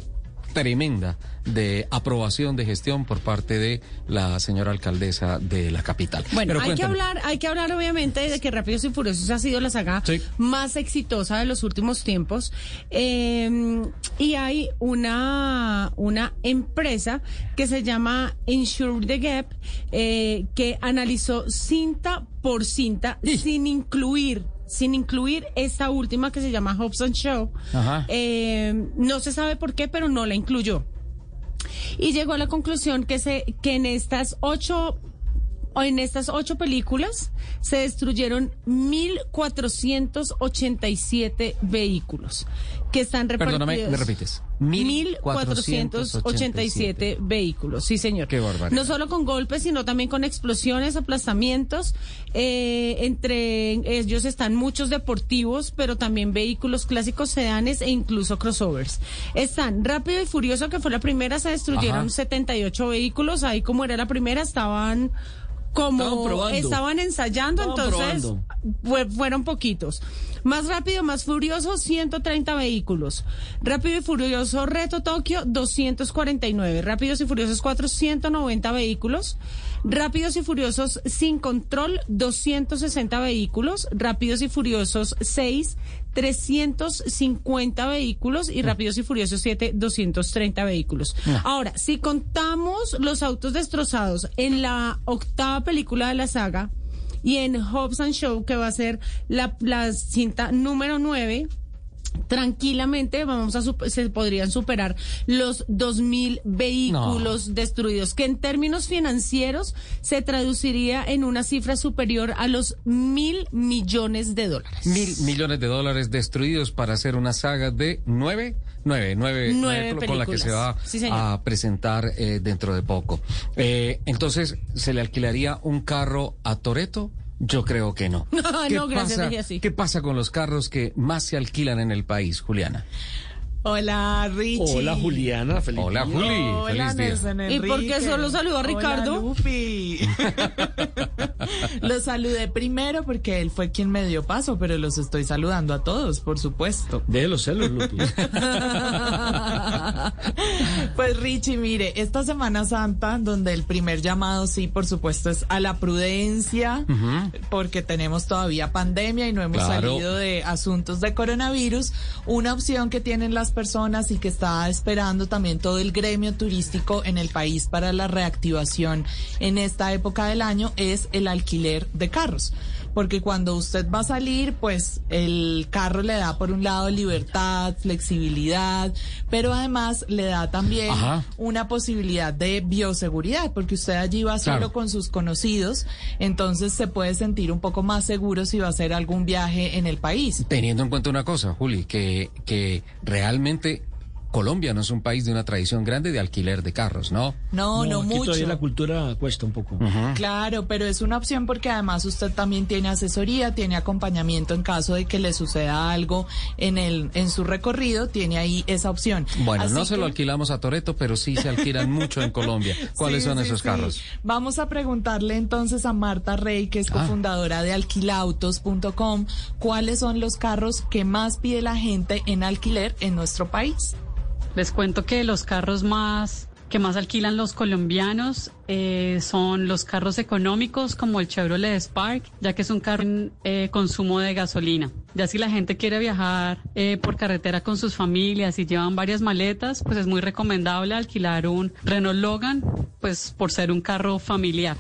tremenda de aprobación de gestión por parte de la señora alcaldesa de la capital. Bueno, Pero hay que hablar, hay que hablar obviamente de que Rápidos y Furiosos ha sido la saga Sí. más exitosa de los últimos tiempos. Eh, y hay una, una empresa que se llama Insure the Gap, eh, que analizó cinta por cinta sin incluir sin incluir esta última que se llama Hobson Show. Ajá. Eh, no se sabe por qué, pero no la incluyó y llegó a la conclusión que se que en estas ocho en estas ocho películas se destruyeron 1.487 vehículos que están repartidos. Perdóname, me repites. 1.487 vehículos, sí señor. Qué barbaridad. No solo con golpes, sino también con explosiones, aplastamientos. Eh, entre ellos están muchos deportivos, pero también vehículos clásicos, sedanes e incluso crossovers. Están Rápido y Furioso, que fue la primera, se destruyeron Ajá. 78 vehículos. Ahí como era la primera, estaban como Estaban ensayando, Estaban entonces fue- fueron poquitos. Más rápido, más furioso, 130 vehículos. Rápido y furioso Reto Tokio, 249. Rápidos y furiosos 4, 190 vehículos. Rápidos y furiosos sin control, 260 vehículos. Rápidos y furiosos 6, 350 vehículos. Y Rápidos y furiosos 7, 230 vehículos. Ahora, si contamos los autos destrozados en la octava película de la saga, y en Hobbs and Show, que va a ser la, la cinta número 9, tranquilamente vamos a se podrían superar los 2.000 vehículos destruidos, que en términos financieros se traduciría en una cifra superior a los mil millones de dólares. Mil millones de dólares destruidos para hacer una saga de nueve, nueve, nueve, con la que se va. Sí, a presentar eh, dentro de poco. Eh, entonces, ¿se le alquilaría un carro a Toreto? Yo creo que no. No, ¿Qué no, gracias, pasa, dejé así. ¿Qué pasa con los carros que más se alquilan en el país, Juliana? Hola, Richie. Hola Juliana, feliz Hola, día. Juli. Hola, feliz día. Nelson ¿Y por qué solo saludó a Ricardo? Hola, Lupi. Los saludé primero porque él fue quien me dio paso, pero los estoy saludando a todos, por supuesto. De los celos, Lupi. Pues Richie, mire, esta Semana Santa, donde el primer llamado, sí, por supuesto, es a la prudencia, porque tenemos todavía pandemia y no hemos Claro. salido de asuntos de coronavirus, una opción que tienen las personas y que está esperando también todo el gremio turístico en el país para la reactivación en esta época del año es el alquiler de carros. Porque cuando usted va a salir, pues el carro le da por un lado libertad, flexibilidad, pero además le da también Ajá. una posibilidad de bioseguridad, porque usted allí va solo Claro. con sus conocidos, entonces se puede sentir un poco más seguro si va a hacer algún viaje en el país. Teniendo en cuenta una cosa, Juli, que, que realmente Colombia no es un país de una tradición grande de alquiler de carros, ¿no? No, no, aquí mucho. todavía la cultura cuesta un poco. Claro, pero es una opción porque además usted también tiene asesoría, tiene acompañamiento en caso de que le suceda algo en el en su recorrido, tiene ahí esa opción. Bueno, Así no se lo alquilamos a Toreto, pero sí se alquilan mucho en Colombia. ¿Cuáles Sí, son sí, esos sí. carros? Vamos a preguntarle entonces a Marta Rey, que es Ah. cofundadora de alquilautos.com, cuáles son los carros que más pide la gente en alquiler en nuestro país. Les cuento que los carros más que más alquilan los colombianos eh, son los carros económicos como el Chevrolet Spark, ya que es un carro en eh, consumo de gasolina. Ya si la gente quiere viajar eh, por carretera con sus familias y llevan varias maletas, pues es muy recomendable alquilar un Renault Logan, pues por ser un carro familiar.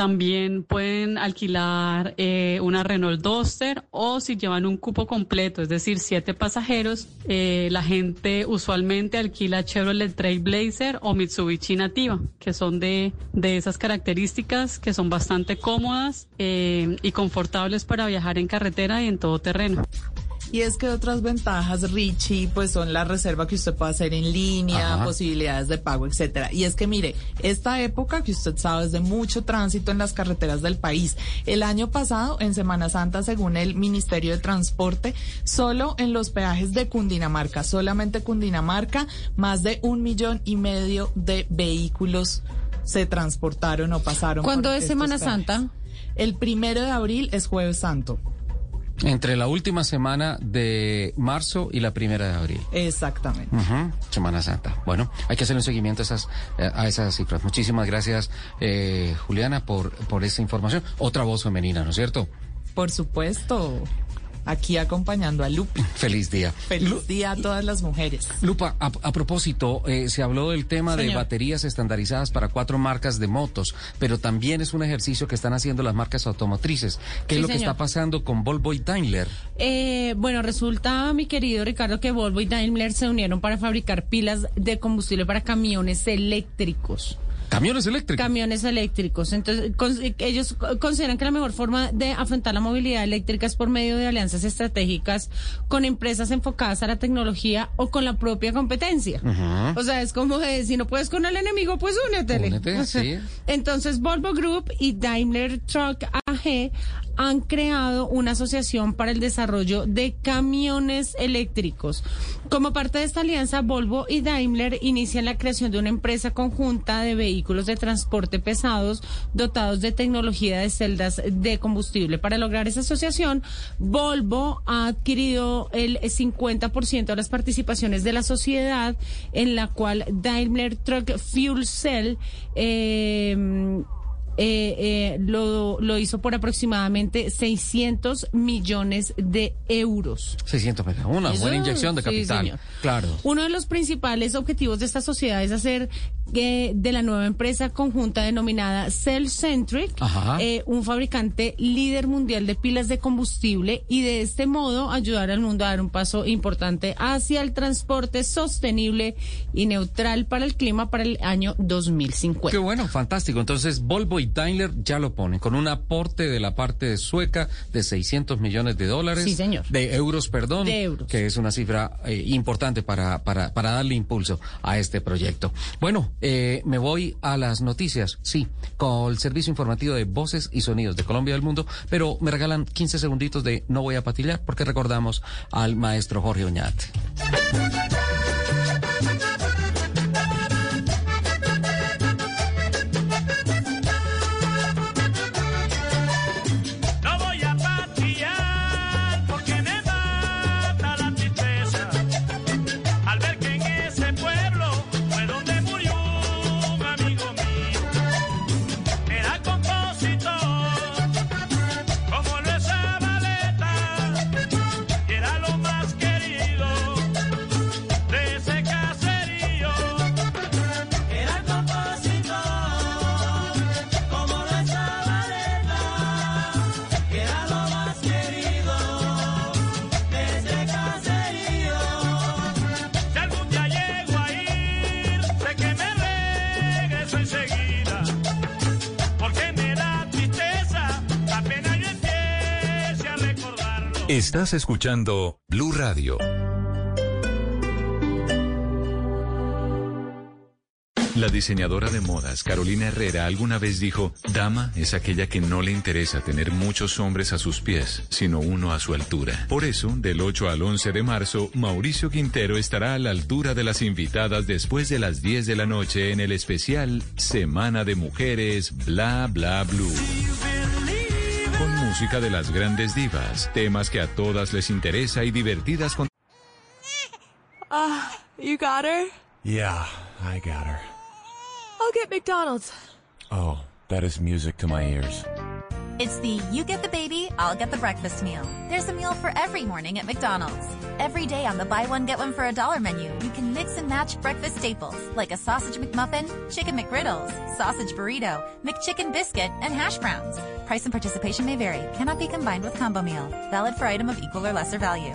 También pueden alquilar eh, una Renault Duster o si llevan un cupo completo, es decir, siete pasajeros, eh, la gente usualmente alquila Chevrolet Trailblazer o Mitsubishi Nativa, que son de, de esas características que son bastante cómodas eh, y confortables para viajar en carretera y en todo terreno. Y es que otras ventajas, Richie, pues son la reserva que usted puede hacer en línea, Ajá. posibilidades de pago, etcétera. Y es que mire, esta época que usted sabe es de mucho tránsito en las carreteras del país. El año pasado, en Semana Santa, según el Ministerio de Transporte, solo en los peajes de Cundinamarca, solamente Cundinamarca, más de un millón y medio de vehículos se transportaron o pasaron. ¿Cuándo por es Semana peajes. Santa? El primero de abril es Jueves Santo. Entre la última semana de marzo y la primera de abril. Exactamente. Semana Santa. Bueno, hay que hacer un seguimiento a esas, eh, a esas cifras. Muchísimas gracias, eh, Juliana, por, por esa información. Otra voz femenina, ¿no es cierto? Por supuesto. Aquí acompañando a Lupi. Feliz día. Feliz día a todas las mujeres. Lupa, a, a propósito, eh, se habló del tema de baterías estandarizadas para cuatro marcas de motos, pero también es un ejercicio que están haciendo las marcas automotrices. ¿Qué Sí, es lo que está pasando con Volvo y Daimler? Eh, bueno, resulta, mi querido Ricardo, que Volvo y Daimler se unieron para fabricar pilas de combustible para camiones eléctricos. Camiones eléctricos. Camiones eléctricos. Entonces, con- ellos consideran que la mejor forma de afrontar la movilidad eléctrica es por medio de alianzas estratégicas con empresas enfocadas a la tecnología o con la propia competencia. O sea, es como de, si no puedes con el enemigo, pues únetele. Únete, sí. Entonces, Volvo Group y Daimler Truck AG han creado una asociación para el desarrollo de camiones eléctricos. Como parte de esta alianza, Volvo y Daimler inician la creación de una empresa conjunta de vehículos de transporte pesados dotados de tecnología de celdas de combustible. Para lograr esa asociación, Volvo ha adquirido el 50% de las participaciones de la sociedad en la cual Daimler Truck Fuel Cell eh, eh, eh, lo, lo hizo por aproximadamente 600 millones de euros. 600 pesos. Una Eso, buena inyección de capital. claro. Uno de los principales objetivos de esta sociedad es hacer eh, de la nueva empresa conjunta denominada Cell Centric Ajá. eh, un fabricante líder mundial de pilas de combustible y de este modo ayudar al mundo a dar un paso importante hacia el transporte sostenible y neutral para el clima para el año 2050. Qué bueno, fantástico. Entonces, Volvo y Daimler ya lo ponen con un aporte de la parte sueca de 600 millones de dólares. Sí, señor. De euros, perdón. De euros. Que es una cifra eh, importante para, para, para darle impulso a este proyecto. Bueno, eh, me voy a las noticias. Sí, con el servicio informativo de voces y sonidos de Colombia del mundo, pero me regalan 15 segunditos de no voy a patillar porque recordamos al maestro Jorge Oñate. Estás escuchando Blue Radio. La diseñadora de modas Carolina Herrera alguna vez dijo, Dama es aquella que no le interesa tener muchos hombres a sus pies, sino uno a su altura. Por eso, del 8 al 11 de marzo, Mauricio Quintero estará a la altura de las invitadas después de las 10 de la noche en el especial Semana de Mujeres Bla Bla Blue. Música de las grandes divas, temas que a todas les interesa y divertidas con... Ah, you got her? Yeah, I got her. I'll get McDonald's. Oh, that is music to my ears. It's the you get the baby, I'll get the breakfast meal. There's a meal for every morning at McDonald's. Every day on the buy one get one for a dollar menu, you can mix and match breakfast staples like a sausage McMuffin, chicken McGriddles, sausage burrito, McChicken biscuit, and hash browns. Price and participation may vary. Cannot be combined with combo meal. Valid for item of equal or lesser value.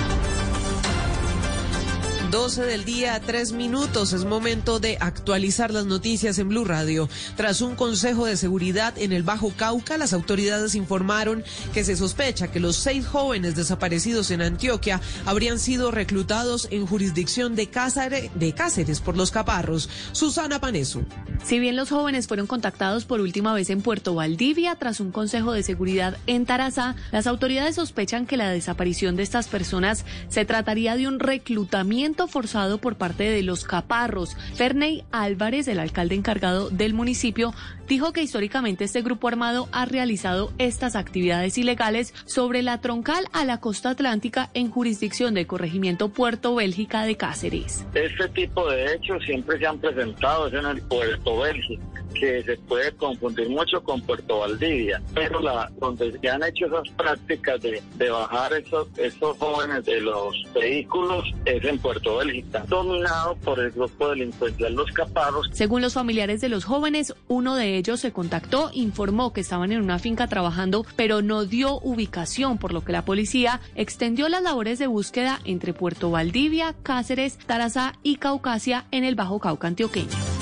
12 del día, 3 minutos. Es momento de actualizar las noticias en Blue Radio. Tras un consejo de seguridad en el Bajo Cauca, las autoridades informaron que se sospecha que los seis jóvenes desaparecidos en Antioquia habrían sido reclutados en jurisdicción de Cáceres, de por los caparros. Susana Paneso. Si bien los jóvenes fueron contactados por última vez en Puerto Valdivia tras un consejo de seguridad en Tarazá, las autoridades sospechan que la desaparición de estas personas se trataría de un reclutamiento forzado por parte de los caparros. Ferney Álvarez, el alcalde encargado del municipio, dijo que históricamente este grupo armado ha realizado estas actividades ilegales sobre la troncal a la costa atlántica en jurisdicción del corregimiento Puerto Bélgica de Cáceres. Este tipo de hechos siempre se han presentado en el Puerto Bélgica que se puede confundir mucho con Puerto Valdivia, pero la, donde se han hecho esas prácticas de, de bajar esos, esos jóvenes de los vehículos es en Puerto Bélgica, dominado por el grupo delincuencial Los Caparros. Según los familiares de los jóvenes, uno de ellos se contactó, informó que estaban en una finca trabajando, pero no dio ubicación, por lo que la policía extendió las labores de búsqueda entre Puerto Valdivia, Cáceres, Tarazá y Caucasia en el Bajo Cauca antioqueño.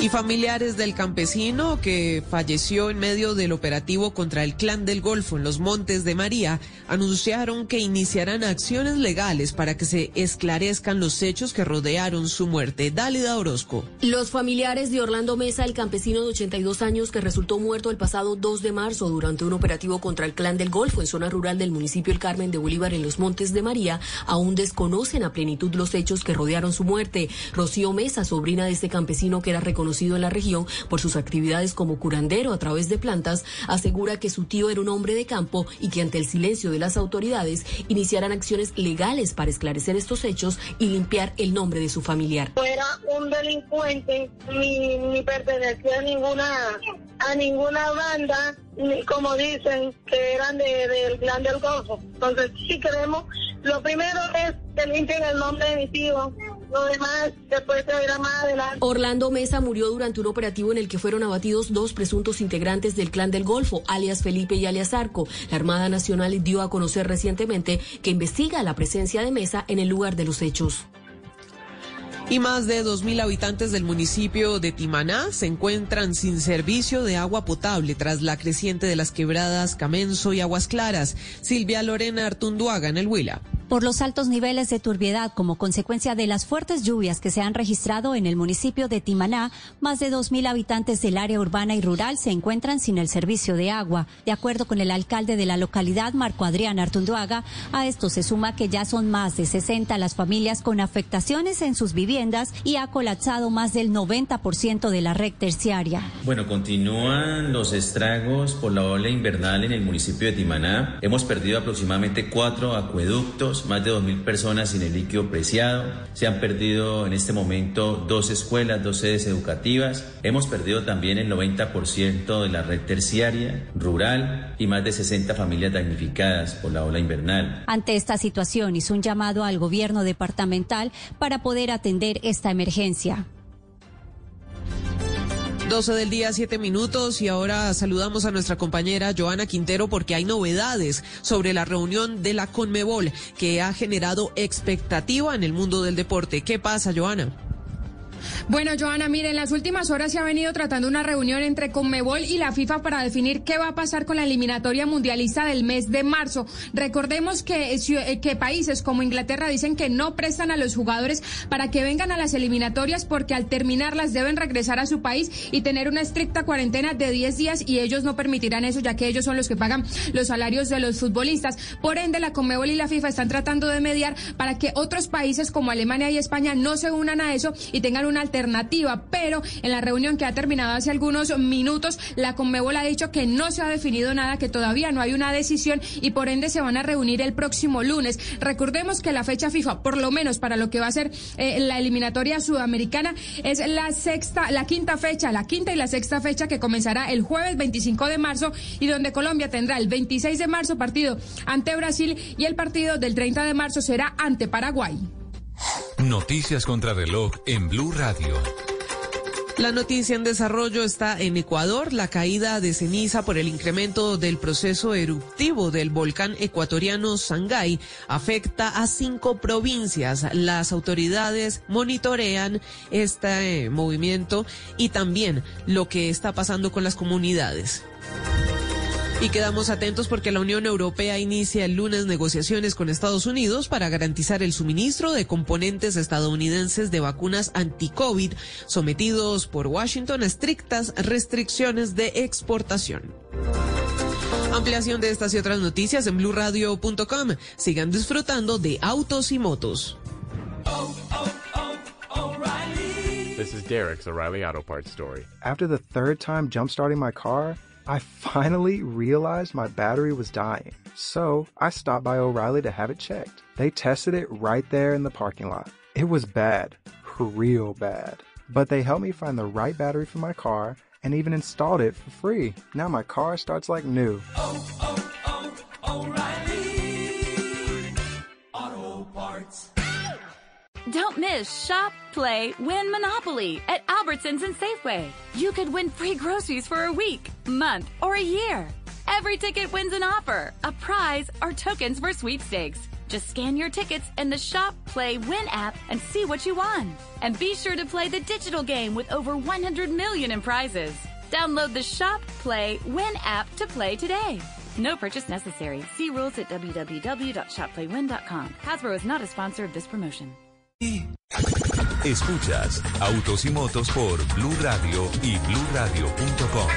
Y familiares del campesino que falleció en medio del operativo contra el clan del Golfo en los Montes de María anunciaron que iniciarán acciones legales para que se esclarezcan los hechos que rodearon su muerte. Dálida Orozco. Los familiares de Orlando Mesa, el campesino de 82 años que resultó muerto el pasado 2 de marzo durante un operativo contra el clan del Golfo en zona rural del municipio El Carmen de Bolívar en los Montes de María, aún desconocen a plenitud los hechos que rodearon su muerte. Rocío Mesa, sobrina de este campesino que era reconocido en la región por sus actividades como curandero a través de plantas, asegura que su tío era un hombre de campo y que ante el silencio de las autoridades iniciarán acciones legales para esclarecer estos hechos y limpiar el nombre de su familiar. Era un delincuente, ni, ni pertenecía a ninguna, a ninguna banda, ni como dicen que eran de- del clan del Golfo. Entonces, sí queremos, lo primero es que limpien el nombre de mi tío, lo demás después se verá más adelante. Orlando Mesa murió durante un operativo en el que fueron abatidos dos presuntos integrantes del Clan del Golfo, alias Felipe y alias Arco. La Armada Nacional dio a conocer recientemente que investiga la presencia de Mesa en el lugar de los hechos. Y más de 2.000 habitantes del municipio de Timaná se encuentran sin servicio de agua potable tras la creciente de las quebradas Camenzo y Aguas Claras. Silvia Lorena Artunduaga en el Huila. Por los altos niveles de turbiedad como consecuencia de las fuertes lluvias que se han registrado en el municipio de Timaná, más de 2.000 habitantes del área urbana y rural se encuentran sin el servicio de agua. De acuerdo con el alcalde de la localidad, Marco Adrián Artunduaga, a esto se suma que ya son más de 60 las familias con afectaciones en sus viviendas y ha colapsado más del 90% de la red terciaria. Bueno, continúan los estragos por la ola invernal en el municipio de Timaná. Hemos perdido aproximadamente cuatro acueductos, más de 2.000 personas sin el líquido preciado. Se han perdido en este momento dos escuelas, dos sedes educativas. Hemos perdido también el 90% de la red terciaria, rural y más de 60 familias damnificadas por la ola invernal. Ante esta situación hizo un llamado al gobierno departamental para poder atender esta emergencia. 12 del día, 7 minutos y ahora saludamos a nuestra compañera Joana Quintero porque hay novedades sobre la reunión de la Conmebol que ha generado expectativa en el mundo del deporte. ¿Qué pasa, Joana? Bueno, Joana, mire, en las últimas horas se ha venido tratando una reunión entre Conmebol y la FIFA para definir qué va a pasar con la eliminatoria mundialista del mes de marzo. Recordemos que, eh, que países como Inglaterra dicen que no prestan a los jugadores para que vengan a las eliminatorias porque al terminarlas deben regresar a su país y tener una estricta cuarentena de 10 días y ellos no permitirán eso ya que ellos son los que pagan los salarios de los futbolistas. Por ende, la Conmebol y la FIFA están tratando de mediar para que otros países como Alemania y España no se unan a eso y tengan alternativa, pero en la reunión que ha terminado hace algunos minutos, la Conmebol ha dicho que no se ha definido nada, que todavía no hay una decisión y por ende se van a reunir el próximo lunes. Recordemos que la fecha FIFA, por lo menos para lo que va a ser eh, la eliminatoria sudamericana, es la sexta, la quinta fecha, la quinta y la sexta fecha que comenzará el jueves 25 de marzo y donde Colombia tendrá el 26 de marzo partido ante Brasil y el partido del 30 de marzo será ante Paraguay. Noticias contra reloj en Blue Radio. La noticia en desarrollo está en Ecuador. La caída de ceniza por el incremento del proceso eruptivo del volcán ecuatoriano Sangay afecta a cinco provincias. Las autoridades monitorean este movimiento y también lo que está pasando con las comunidades. Y quedamos atentos porque la Unión Europea inicia el lunes negociaciones con Estados Unidos para garantizar el suministro de componentes estadounidenses de vacunas anti-COVID sometidos por Washington a estrictas restricciones de exportación. Ampliación de estas y otras noticias en blurradio.com. Sigan disfrutando de autos y motos. This is Derek's O'Reilly Auto Parts story. After the third time jump starting my car, I finally realized my battery was dying. So I stopped by O'Reilly to have it checked. They tested it right there in the parking lot. It was bad, real bad. But they helped me find the right battery for my car and even installed it for free. Now my car starts like new. Oh, oh, Don't miss Shop, Play, Win Monopoly at Albertsons and Safeway. You could win free groceries for a week, month, or a year. Every ticket wins an offer, a prize, or tokens for sweepstakes. Just scan your tickets in the Shop, Play, Win app and see what you won. And be sure to play the digital game with over 100 million in prizes. Download the Shop, Play, Win app to play today. No purchase necessary. See rules at www.shopplaywin.com. Hasbro is not a sponsor of this promotion. Escuchas Autos y Motos por Blue Radio y BlueRadio.com.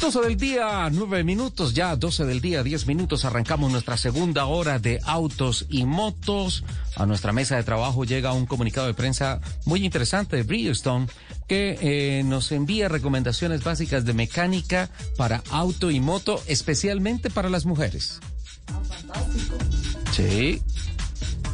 12 del día, 9 minutos, ya 12 del día, 10 minutos, arrancamos nuestra segunda hora de autos y motos. A nuestra mesa de trabajo llega un comunicado de prensa muy interesante de Bridgestone que eh, nos envía recomendaciones básicas de mecánica para auto y moto, especialmente para las mujeres. Sí.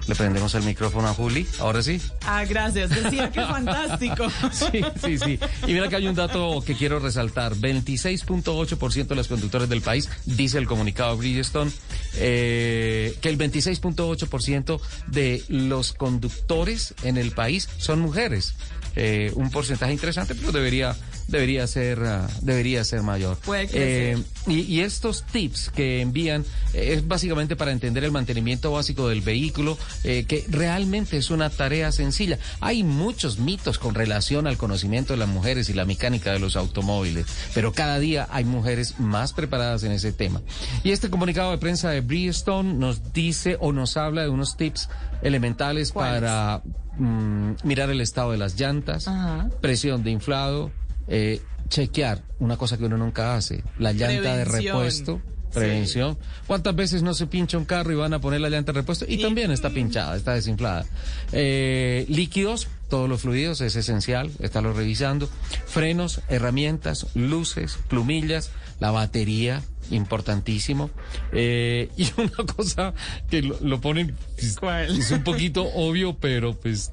Le prendemos el micrófono a Juli, ahora sí. Ah, gracias. Decía que fantástico. Sí, sí, sí. Y mira que hay un dato que quiero resaltar. 26.8% de los conductores del país, dice el comunicado de Bridgestone, eh, que el 26.8% de los conductores en el país son mujeres. Eh, un porcentaje interesante, pero debería debería ser uh, debería ser mayor. Puede. Eh, y, y, estos tips que envían eh, es básicamente para entender el mantenimiento básico del vehículo, eh, que realmente es una tarea sencilla. Hay muchos mitos con relación al conocimiento de las mujeres y la mecánica de los automóviles, pero cada día hay mujeres más preparadas en ese tema. Y este comunicado de prensa de Bridgestone nos dice o nos habla de unos tips elementales para mm, mirar el estado de las llantas, Ajá. presión de inflado, eh, chequear una cosa que uno nunca hace, la llanta de repuesto. Prevención. ¿Cuántas veces no se pincha un carro y van a poner la llanta de repuesto? Y, también está pinchada, está desinflada. Eh, líquidos, todos los fluidos, es esencial, estarlo revisando. Frenos, herramientas, luces, plumillas, la batería, importantísimo. Eh, y una cosa que lo, lo ponen, pues, es un poquito obvio, pero pues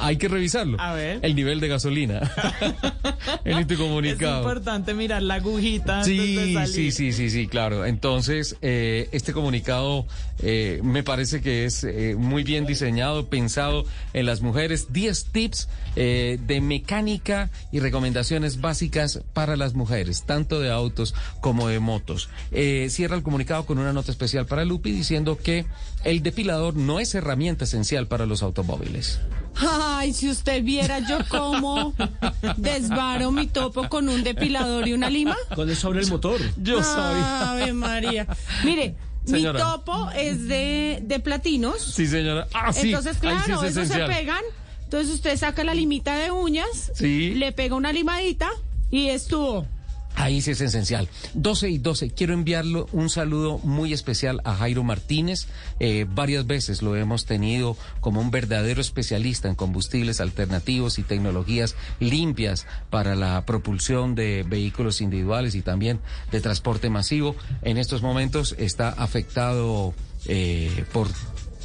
hay que revisarlo. A ver. El nivel de gasolina. en este Es comunicado. importante mirar la agujita antes de Sí, salir. sí, sí, sí, sí, claro. Entonces, eh, este comunicado eh, me parece que es eh, muy bien diseñado, pensado en las mujeres. 10 tips de mecánica y recomendaciones básicas para las mujeres, tanto de autos como de motos. Eh, cierra el comunicado con una nota especial para Lupi diciendo que el depilador no es herramienta esencial para los automóviles. Ay, si usted viera yo cómo desvaro mi topo con un depilador y una lima. Con el sobre el motor. Yo sabía. Ave María. Mire, Señora. mi topo es de, de platinos. Sí, señora. Ah, sí. Entonces, sí claro, es eso se pegan. Entonces usted saca la limita de uñas, Sí. le pega una limadita y estuvo. Ahí sí es esencial. 12 y 12. Quiero enviarlo un saludo muy especial a Jairo Martínez. Eh, varias veces lo hemos tenido como un verdadero especialista en combustibles alternativos y tecnologías limpias para la propulsión de vehículos individuales y también de transporte masivo. En estos momentos está afectado eh, por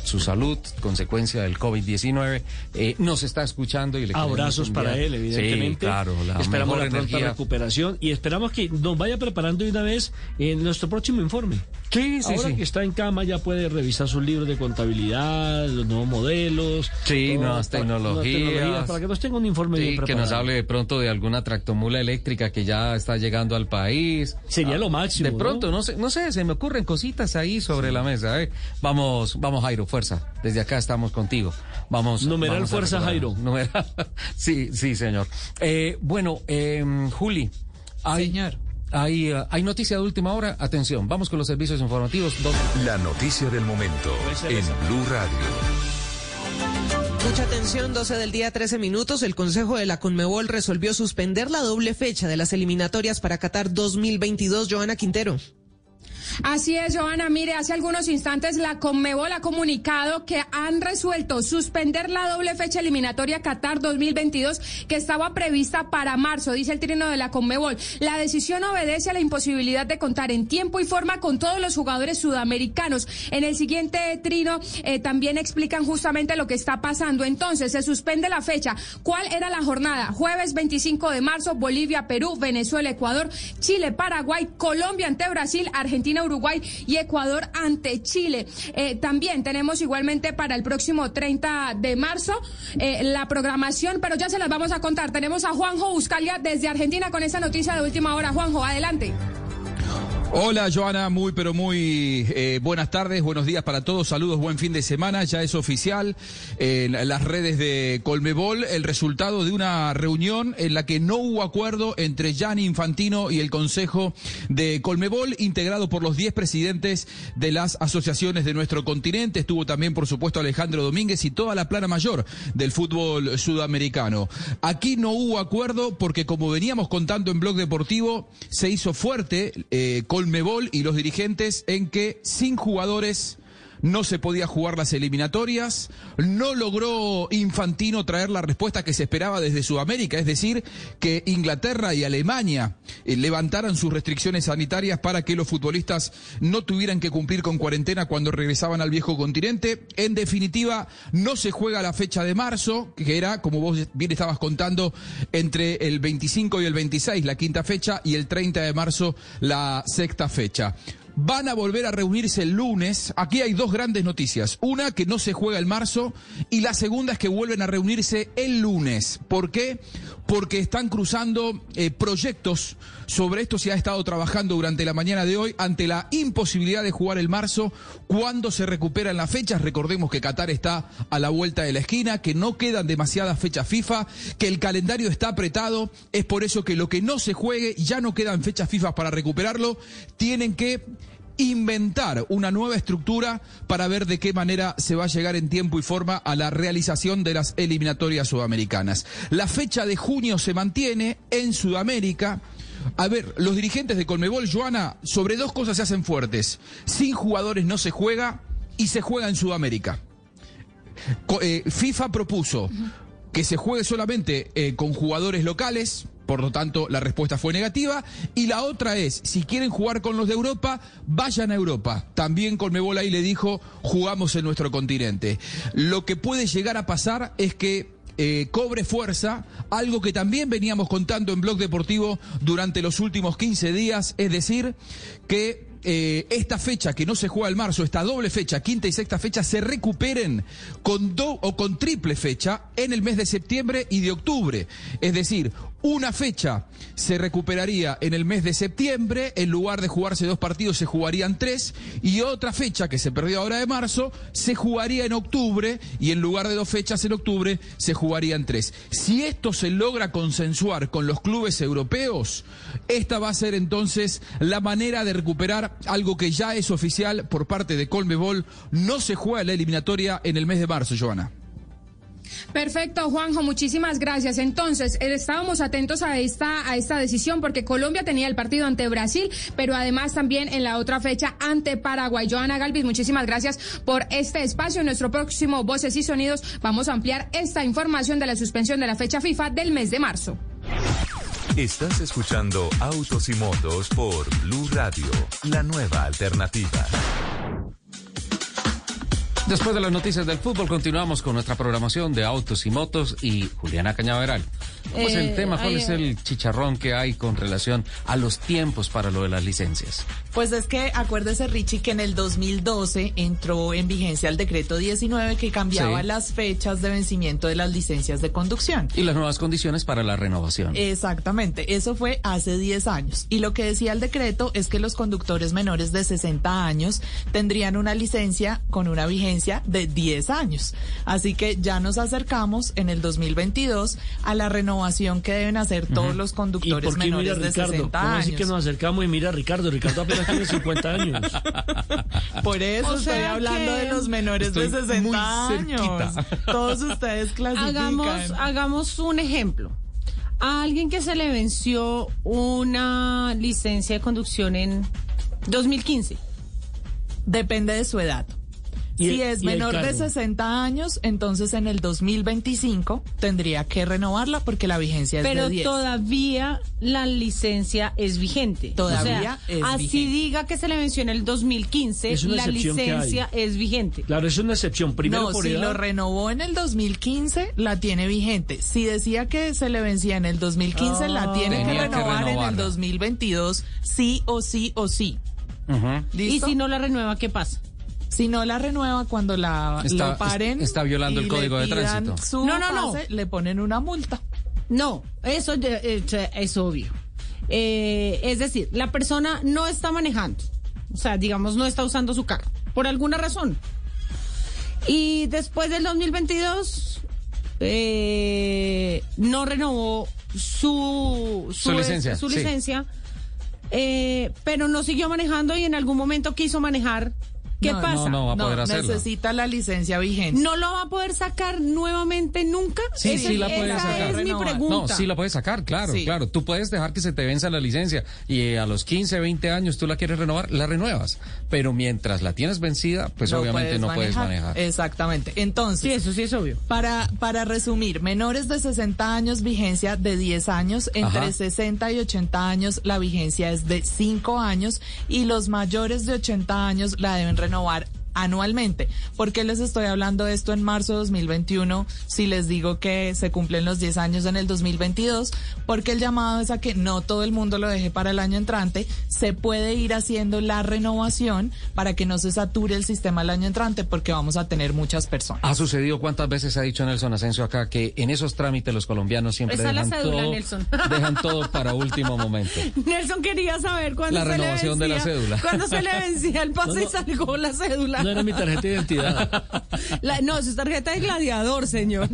su salud, consecuencia del COVID-19, eh, nos está escuchando y le Abrazos para él, evidentemente. Sí, claro, la esperamos la pronta recuperación y esperamos que nos vaya preparando de una vez en nuestro próximo informe. Sí, sí, Ahora sí. que está en cama ya puede revisar sus libros de contabilidad, los nuevos modelos. Sí, todo, nuevas para- tecnologías. Para que nos tenga un informe Sí, bien que preparado. nos hable de pronto de alguna tractomula eléctrica que ya está llegando al país. Sería Ah, lo máximo, De pronto, ¿no? sé, no sé, se me ocurren cositas ahí sobre la mesa. ¿eh? Vamos, vamos Jairo, fuerza. Desde acá estamos contigo. Vamos. Numeral vamos fuerza. Jairo. Numeral. sí, sí, señor. Eh, bueno, eh, Juli. Hay, Señor. Hay, eh, hay noticia de última hora. Atención, vamos con los servicios informativos. Dos- La noticia del momento en Blue Radio. Mucha atención, 12 del día, 13 minutos. El Consejo de la Conmebol resolvió suspender la doble fecha de las eliminatorias para Qatar 2022. Joana Quintero. Así es, Joana. Mire, hace algunos instantes la Conmebol ha comunicado que han resuelto suspender la doble fecha eliminatoria Qatar 2022 que estaba prevista para marzo, dice el trino de la Conmebol. La decisión obedece a la imposibilidad de contar en tiempo y forma con todos los jugadores sudamericanos. En el siguiente trino eh, también explican justamente lo que está pasando. Entonces, se suspende la fecha. ¿Cuál era la jornada? Jueves 25 de marzo, Bolivia, Perú, Venezuela, Ecuador, Chile, Paraguay, Colombia ante Brasil, Argentina, Uruguay y Ecuador ante Chile. Eh, también tenemos igualmente para el próximo 30 de marzo eh, la programación, pero ya se las vamos a contar. Tenemos a Juanjo Buscalia desde Argentina con esta noticia de última hora. Juanjo, adelante. Hola Joana, muy pero muy eh, buenas tardes, buenos días para todos, saludos, buen fin de semana, ya es oficial en las redes de Colmebol el resultado de una reunión en la que no hubo acuerdo entre Gianni Infantino y el Consejo de Colmebol, integrado por los 10 presidentes de las asociaciones de nuestro continente, estuvo también por supuesto Alejandro Domínguez y toda la plana mayor del fútbol sudamericano. Aquí no hubo acuerdo porque como veníamos contando en Blog Deportivo, se hizo fuerte eh, Colmebol y los dirigentes en que sin jugadores no se podía jugar las eliminatorias, no logró Infantino traer la respuesta que se esperaba desde Sudamérica, es decir, que Inglaterra y Alemania eh, levantaran sus restricciones sanitarias para que los futbolistas no tuvieran que cumplir con cuarentena cuando regresaban al viejo continente. En definitiva, no se juega la fecha de marzo, que era, como vos bien estabas contando, entre el 25 y el 26, la quinta fecha, y el 30 de marzo, la sexta fecha. Van a volver a reunirse el lunes. Aquí hay dos grandes noticias. Una, que no se juega el marzo. Y la segunda es que vuelven a reunirse el lunes. ¿Por qué? Porque están cruzando eh, proyectos. Sobre esto se ha estado trabajando durante la mañana de hoy ante la imposibilidad de jugar el marzo. Cuando se recuperan las fechas? Recordemos que Qatar está a la vuelta de la esquina, que no quedan demasiadas fechas FIFA, que el calendario está apretado. Es por eso que lo que no se juegue, ya no quedan fechas FIFA para recuperarlo. Tienen que inventar una nueva estructura para ver de qué manera se va a llegar en tiempo y forma a la realización de las eliminatorias sudamericanas. La fecha de junio se mantiene en Sudamérica. A ver, los dirigentes de Colmebol, Joana, sobre dos cosas se hacen fuertes. Sin jugadores no se juega y se juega en Sudamérica. Eh, FIFA propuso que se juegue solamente eh, con jugadores locales, por lo tanto la respuesta fue negativa. Y la otra es, si quieren jugar con los de Europa, vayan a Europa. También Colmebol ahí le dijo, jugamos en nuestro continente. Lo que puede llegar a pasar es que eh, cobre fuerza algo que también veníamos contando en Blog Deportivo durante los últimos 15 días, es decir, que eh, esta fecha que no se juega el marzo, esta doble fecha, quinta y sexta fecha, se recuperen con do o con triple fecha en el mes de septiembre y de octubre. Es decir, una fecha se recuperaría en el mes de septiembre, en lugar de jugarse dos partidos se jugarían tres, y otra fecha que se perdió ahora de marzo se jugaría en octubre, y en lugar de dos fechas en octubre se jugarían tres. Si esto se logra consensuar con los clubes europeos, esta va a ser entonces la manera de recuperar algo que ya es oficial por parte de Colmebol. No se juega la eliminatoria en el mes de marzo, Joana. Perfecto, Juanjo, muchísimas gracias. Entonces, eh, estábamos atentos a esta, a esta decisión porque Colombia tenía el partido ante Brasil, pero además también en la otra fecha ante Paraguay. Joana Galvis, muchísimas gracias por este espacio. En nuestro próximo Voces y Sonidos vamos a ampliar esta información de la suspensión de la fecha FIFA del mes de marzo. Estás escuchando Autos y Motos por Blue Radio, la nueva alternativa. Después de las noticias del fútbol, continuamos con nuestra programación de autos y motos y Juliana Cañaveral. ¿Cómo es el Eh, tema? ¿Cuál es el chicharrón que hay con relación a los tiempos para lo de las licencias? Pues es que acuérdese, Richie, que en el 2012 entró en vigencia el decreto 19 que cambiaba Sí. las fechas de vencimiento de las licencias de conducción. Y las nuevas condiciones para la renovación. Exactamente, eso fue hace 10 años. Y lo que decía el decreto es que los conductores menores de 60 años tendrían una licencia con una vigencia de 10 años. Así que ya nos acercamos en el 2022 a la renovación que deben hacer todos los ¿Y conductores por qué mira menores de Ricardo? 60 ¿Cómo años. así que nos acercamos y mira a Ricardo? Ricardo apenas tiene 50 años. Por eso O estoy hablando de los menores de Estoy 60 muy años. Todos ustedes clasifican. Hagamos, hagamos un ejemplo. A alguien que se le venció una licencia de conducción en 2015. Depende de su edad. Y si el- es y menor de cargo. 60 años, entonces en el 2025 tendría que renovarla porque la vigencia es Pero de 10. todavía la licencia es vigente. Todavía O sea, es así vigente. diga que se le venció en el 2015, Es una la licencia es vigente. Claro, es una excepción. Primero no, por si edad. lo renovó en el 2015, la tiene vigente. Si decía que se le vencía en el 2015, la tiene que renovar en el renovarla. 2022, sí o sí o sí. Y ¿Listo? si no la renueva, ¿qué pasa? Si no la renueva cuando la Está- lo paren, está violando y el le Código de Tránsito. su No, no, no. pase, Le ponen una multa. No, eso eh, es obvio. Eh, es decir, la persona no está manejando, o sea, digamos, no está usando su carro, por alguna razón. Y después del 2022, eh, no renovó su, Su licencia, su sí. licencia, eh, pero no siguió manejando y en algún momento quiso manejar. ¿Qué No, pasa? No, no va a poder hacerlo. necesita la licencia vigente. ¿No lo va a poder sacar nuevamente nunca? Sí, sí la puedes esa sacar. es mi pregunta. No, sí la puedes sacar, claro, Sí. claro. Tú puedes dejar que se te venza la licencia y eh, a los 15, 20 años tú la quieres renovar, la renuevas. Pero mientras la tienes vencida, pues obviamente no puedes manejar. Exactamente. Entonces, Sí, eso sí es obvio. Para, para resumir, menores de 60 años, vigencia de 10 años, entre Ajá. 60 y 80 años, la vigencia es de 5 años y los mayores de 80 años la deben renovar renovar anualmente. ¿Por qué les estoy hablando de esto en marzo de 2021 si les digo que se cumplen los 10 años en el 2022? Porque el llamado es a que no todo el mundo lo deje para el año entrante, se puede ir haciendo la renovación para que no se sature el sistema el año entrante porque vamos a tener muchas personas. Ha sucedido cuántas veces ha dicho Nelson Asensio acá que en esos trámites los colombianos siempre la dejan cédula, todo, Nelson. dejan todo para último momento. Nelson quería saber cuándo La se le renovación de la vencía- cédula. Cuándo se le vencía el pase No, no. y salió la cédula. No era mi tarjeta de identidad. La- no, su tarjeta de gladiador, señor.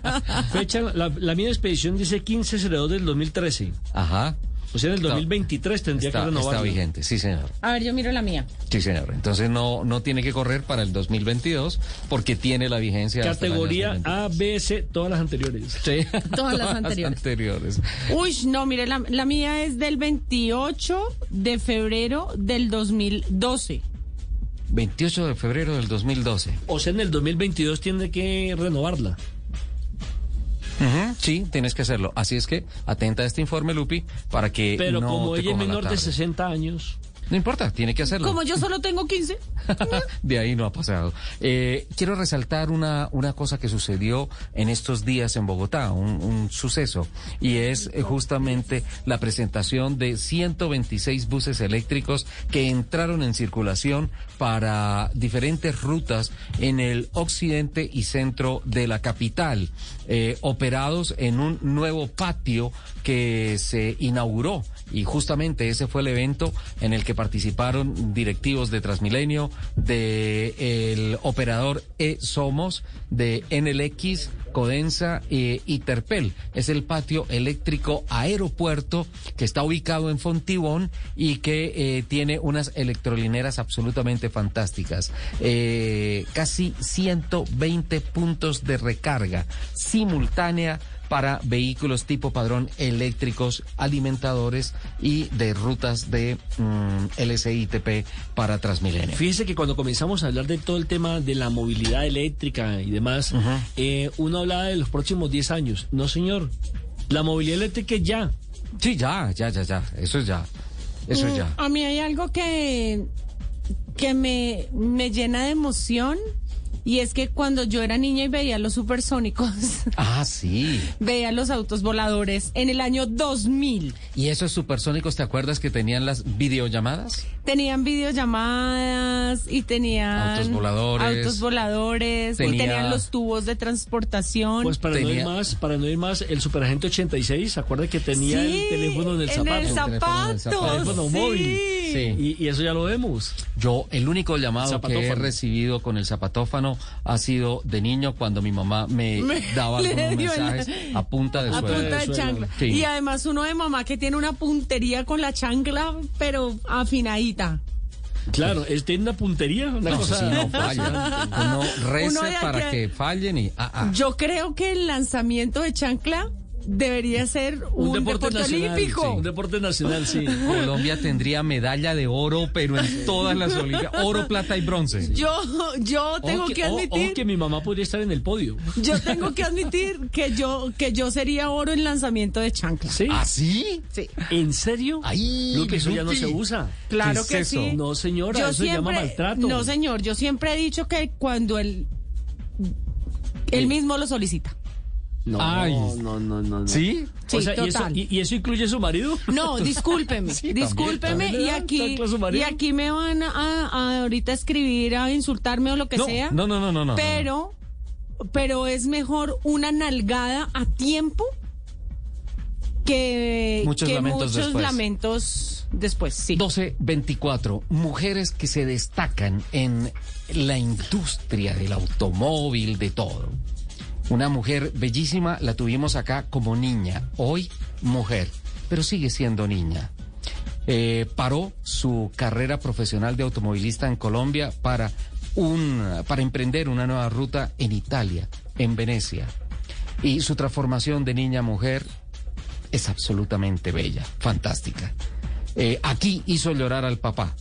Fecha, la, la mía de expedición dice 15-02 del 2013. Ajá. O sea, en el 2023 tendría Está, que renovar. está vigente, sí señor. A ver, yo miro la mía. Sí señor. Entonces no, no tiene que correr para el 2022 porque tiene la vigencia. Categoría 2022. A, B, C, todas las anteriores. Sí. Todas las anteriores. anteriores. Uy, no, mire, la, la mía es del 28 de febrero del 2012. 28 de febrero del 2012. O sea, en el 2022 tiene que renovarla. Ujú, Sí, tienes que hacerlo. Así es que atenta a este informe, Lupi, para que Pero no como te ella es menor de tarde. 60 años, No importa, tiene que hacerlo. Como yo solo tengo 15. de ahí no ha pasado. Eh, quiero resaltar una, una cosa que sucedió en estos días en Bogotá, un, un suceso, y es eh, justamente la presentación de 126 buses eléctricos que entraron en circulación para diferentes rutas en el occidente y centro de la capital, eh, operados en un nuevo patio que se inauguró y justamente ese fue el evento en el que participaron directivos de Transmilenio, de el operador E-Somos, de NLX, Codensa eh, y. Es el patio eléctrico aeropuerto que está ubicado en Fontibón y que eh, tiene unas electrolineras absolutamente fantásticas. Eh, casi 120 puntos de recarga simultánea para vehículos tipo padrón eléctricos alimentadores y de rutas de mm, LCITP para Transmilenio. Fíjese que cuando comenzamos a hablar de todo el tema de la movilidad eléctrica y demás, eh, uno hablaba de los próximos 10 años. No, señor. La movilidad eléctrica es ya. Sí, ya, ya, ya, ya. Eso es ya. Eso es Mm, ya. A mí hay algo que, que me, me llena de emoción y es que cuando yo era niña y veía los supersónicos, Ah, sí. veía los autos voladores en el año 2000. ¿Y esos supersónicos, te acuerdas que tenían las videollamadas? Tenían videollamadas y tenían Autos voladores. autos voladores, y Tenía- tenían los tubos de transportación. Pues para no ir más, para no ir más, el Superagente 86, ¿se acuerda que tenía Sí, el teléfono en el en zapato? el zapato, Teléfono sí. móvil. Sí. Y, y eso ya lo vemos. Yo, el único llamado que he recibido con el zapatófano ha sido de niño cuando mi mamá me, Me- daba algunos la- mensajes a punta de a suelo. punta de chancla. Sí. Y además uno de mamá que tiene una puntería con la chancla, pero afinadita. Claro, es tiene una puntería, una No, cosa. sí, no falla. Uno de para que fallen y... ah, ah. Yo creo que el lanzamiento de chancla debería ser un, deporte, nacional, olímpico. sí, un deporte nacional, sí. Colombia tendría medalla de oro, pero en todas las Olimpiadas. Oro, plata y bronce. Yo, yo tengo que admitir, que mi mamá podría estar en el podio. yo tengo que admitir que yo, que yo sería oro en lanzamiento de chancla. ¿Sí? ¿Ah, sí? Sí. ¿En serio? Ay, Lupe, eso ya no se usa. Claro ¿Qué que es sí. No, señora, Yo eso se llama maltrato. No, señor, yo siempre he dicho que cuando él, él mismo lo solicita. No, Ay. no, no, no, no. ¿Sí? O Sí, sea, ¿y, eso, total. y, y eso incluye su marido? No, discúlpeme, Sí, discúlpeme ¿También le y aquí y aquí me van a, a ahorita escribir a insultarme o lo que No, sea. no, no, no, no, no. Pero pero es mejor una nalgada a tiempo que Muchos que lamentos muchos después. lamentos después, sí. 1224. Mujeres que se destacan en la industria del automóvil, de todo. Una mujer bellísima, la tuvimos acá como niña. Hoy, mujer, pero sigue siendo niña. Eh, paró su carrera profesional de automovilista en Colombia para, un, para emprender una nueva ruta en Italia, en Venecia. Y su transformación de niña a mujer es absolutamente bella, fantástica. Eh, aquí hizo llorar al papá.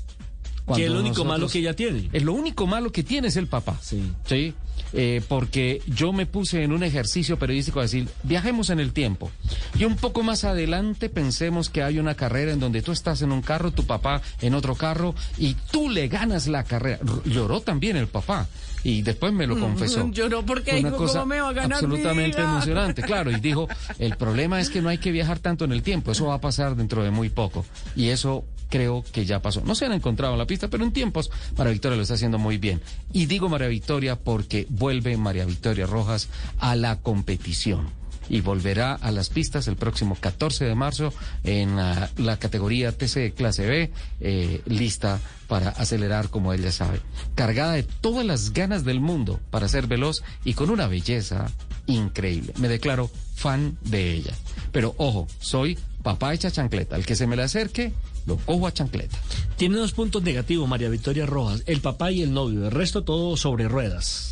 Que es lo único malo que ella tiene. es lo único malo que tiene es el papá. Sí. Sí. Eh, porque yo me puse en un ejercicio periodístico a decir, viajemos en el tiempo. Y un poco más adelante pensemos que hay una carrera en donde tú estás en un carro, tu papá en otro carro, y tú le ganas la carrera. Lloró también el papá. Y después me lo confesó. Lloró porque una dijo, cosa ¿cómo me va a ganar mi absolutamente emocionante, claro. Y dijo, el problema es que no hay que viajar tanto en el tiempo, eso va a pasar dentro de muy poco. Y eso creo que ya pasó. No se han encontrado en la pista, pero en tiempos María Victoria lo está haciendo muy bien. Y digo María Victoria porque vuelve María Victoria Rojas a la competición. Y volverá a las pistas el próximo 14 de marzo en ah, la categoría TC Clase B, eh, lista para acelerar como ella sabe. Cargada de todas las ganas del mundo para ser veloz y con una belleza increíble. Me declaro fan de ella. Pero ojo, soy papá hecha chancleta. El que se me le acerque, lo cojo a chancleta. Tiene dos puntos negativos, María Victoria Rojas, el papá y el novio. El resto todo sobre ruedas.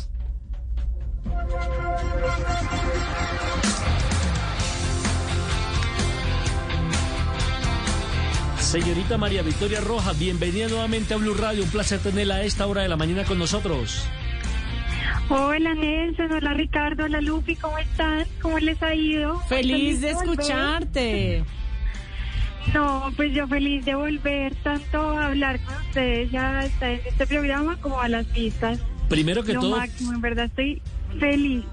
Señorita María Victoria Rojas, bienvenida nuevamente a Blue Radio. Un placer tenerla a esta hora de la mañana con nosotros. Hola Nelson, hola Ricardo, hola Lupi, ¿cómo están? ¿Cómo les ha ido? Feliz de escucharte. No, pues yo feliz de volver tanto a hablar con ustedes ya está en este programa como a las pistas. Primero que Lo todo, máximo, en verdad estoy feliz.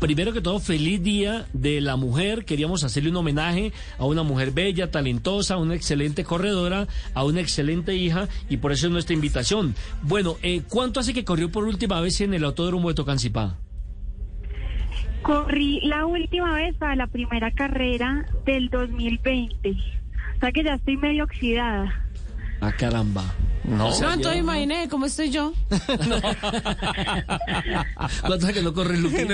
primero que todo, feliz día de la mujer. Queríamos hacerle un homenaje a una mujer bella, talentosa, una excelente corredora, a una excelente hija y por eso es nuestra invitación. Bueno, eh, ¿cuánto hace que corrió por última vez en el Autódromo de Tocancipá? Corrí la última vez para la primera carrera del 2020. O sea que ya estoy medio oxidada. Ah, caramba. No, No, entonces imaginé cómo estoy yo. ¿Cuánto hace que no corre Lupi?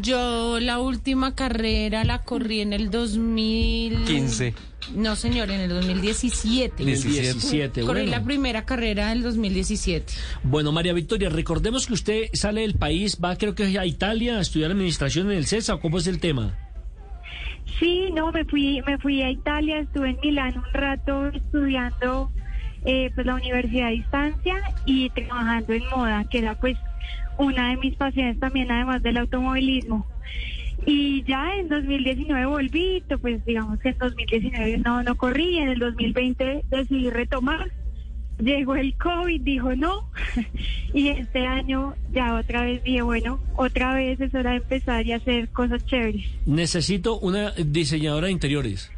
Yo la última carrera la corrí en el 2000... 15. No, señor, en el 2017. En el 17, Corrí bueno. la primera carrera del 2017. Bueno, María Victoria, recordemos que usted sale del país, va creo que a Italia a estudiar administración en el CESA, ¿o ¿cómo es el tema? Sí, no, me fui, me fui a Italia, estuve en Milán un rato estudiando eh, pues la universidad a distancia y trabajando en moda, que era pues una de mis pasiones también, además del automovilismo. Y ya en 2019 volví, pues digamos que en 2019 no, no corrí, en el 2020 decidí retomar. Llegó el COVID, dijo no, y este año ya otra vez dije, bueno, otra vez es hora de empezar y hacer cosas chéveres. Necesito una diseñadora de interiores.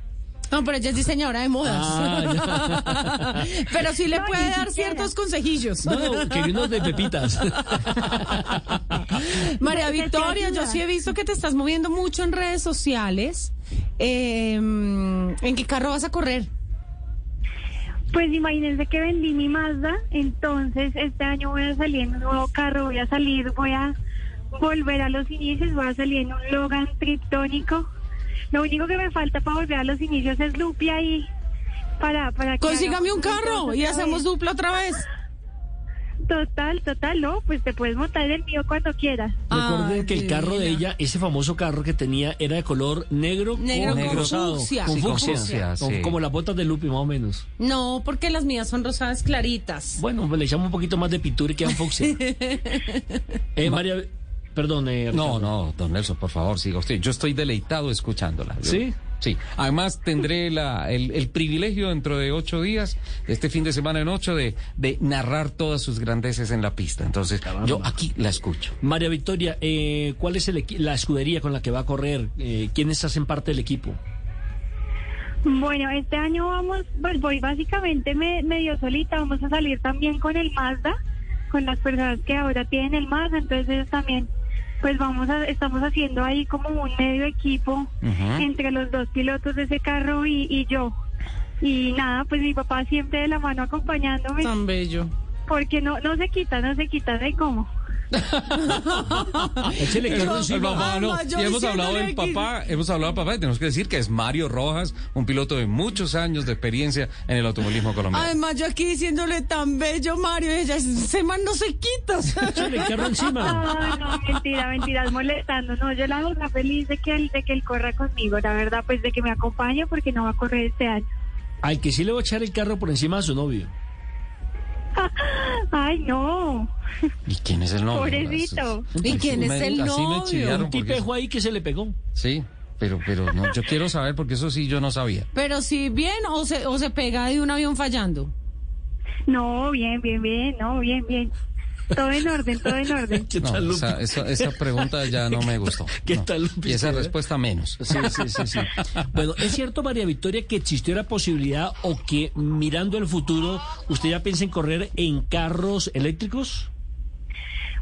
No, pero ella es diseñadora de modas. Ah, pero sí le No, puede dar siquiera. ciertos consejillos. No, no, quería unos de pepitas. María Victoria, yo sí he visto que te estás moviendo mucho en redes sociales. Eh, ¿En qué carro vas a correr? Pues imagínense que vendí mi Mazda, entonces este año voy a salir en un nuevo carro, voy a salir, voy a volver a los inicios, voy a salir en un Logan triptónico. Lo único que me falta para volver a los inicios es Lupi ahí para para que Consígame un carro y hacemos dupla otra vez. Total, total, no, pues te puedes montar en el mío cuando quieras. Recuerden que el carro de ella, ese famoso carro que tenía, era de color negro, Negro con con rosado. fucsia. Con Sí, con fucsia. fucsia, Con- sí. Como las botas de Lupi, más o menos. No, porque las mías son rosadas claritas. Bueno, pues le echamos un poquito más de pintura y quedan fucsia. eh, María, perdón. eh, No, no, don Nelson, por favor, siga usted. Yo estoy deleitado escuchándola. Yo- ¿Sí? Sí. Además, tendré la, el, el privilegio dentro de ocho días, este fin de semana en ocho, de, de narrar todas sus grandeces en la pista. Entonces, yo aquí la escucho. María Victoria, eh, ¿cuál es el la escudería con la que va a correr? Eh, ¿Quiénes hacen parte del equipo? Bueno, este año vamos, pues voy básicamente me- medio solita, vamos a salir también con el Mazda, con las personas que ahora tienen el Mazda, entonces ellos también, pues vamos a, estamos haciendo ahí como un medio equipo entre los dos pilotos de ese carro y, y yo. Y nada, pues mi papá siempre de la mano acompañándome, Tan bello. porque no, no se quita, no se quita de cómo. Échele carro El encima. papá, no. Y hemos hablado del que- papá, hemos hablado del papá y tenemos que decir que es Mario Rojas, un piloto de muchos años de experiencia en el automovilismo colombiano. Además, yo aquí diciéndole tan bello, Mario, ella, ese man no se quita. Échele carro encima. Ay, no, mentira, mentiras, molestando. No, yo la verdad feliz de que él, de que él corra conmigo. La verdad, pues de que me acompañe porque no va a correr este año. Al que sí le voy a echar el carro por encima a su novio. Ay, no. ¿Y quién es el novio? Pobrecito. ¿Y quién es el novio? Un tipejo ahí que se le pegó. Sí, pero, pero no, yo quiero saber porque eso sí yo no sabía. Pero si bien o se, o se pega de un avión fallando. No, bien, bien, bien, no, bien, bien. Todo en orden, todo en orden. ¿Qué No, tal, Lupi? esa, esa, esa pregunta ya no me gustó. ¿Qué No. tal, Lupi? Y esa ¿Usted ve? respuesta menos. Sí, sí, sí, sí. Bueno, ¿es cierto, María Victoria, que existió la posibilidad o que mirando el futuro usted ya piensa en correr en carros eléctricos?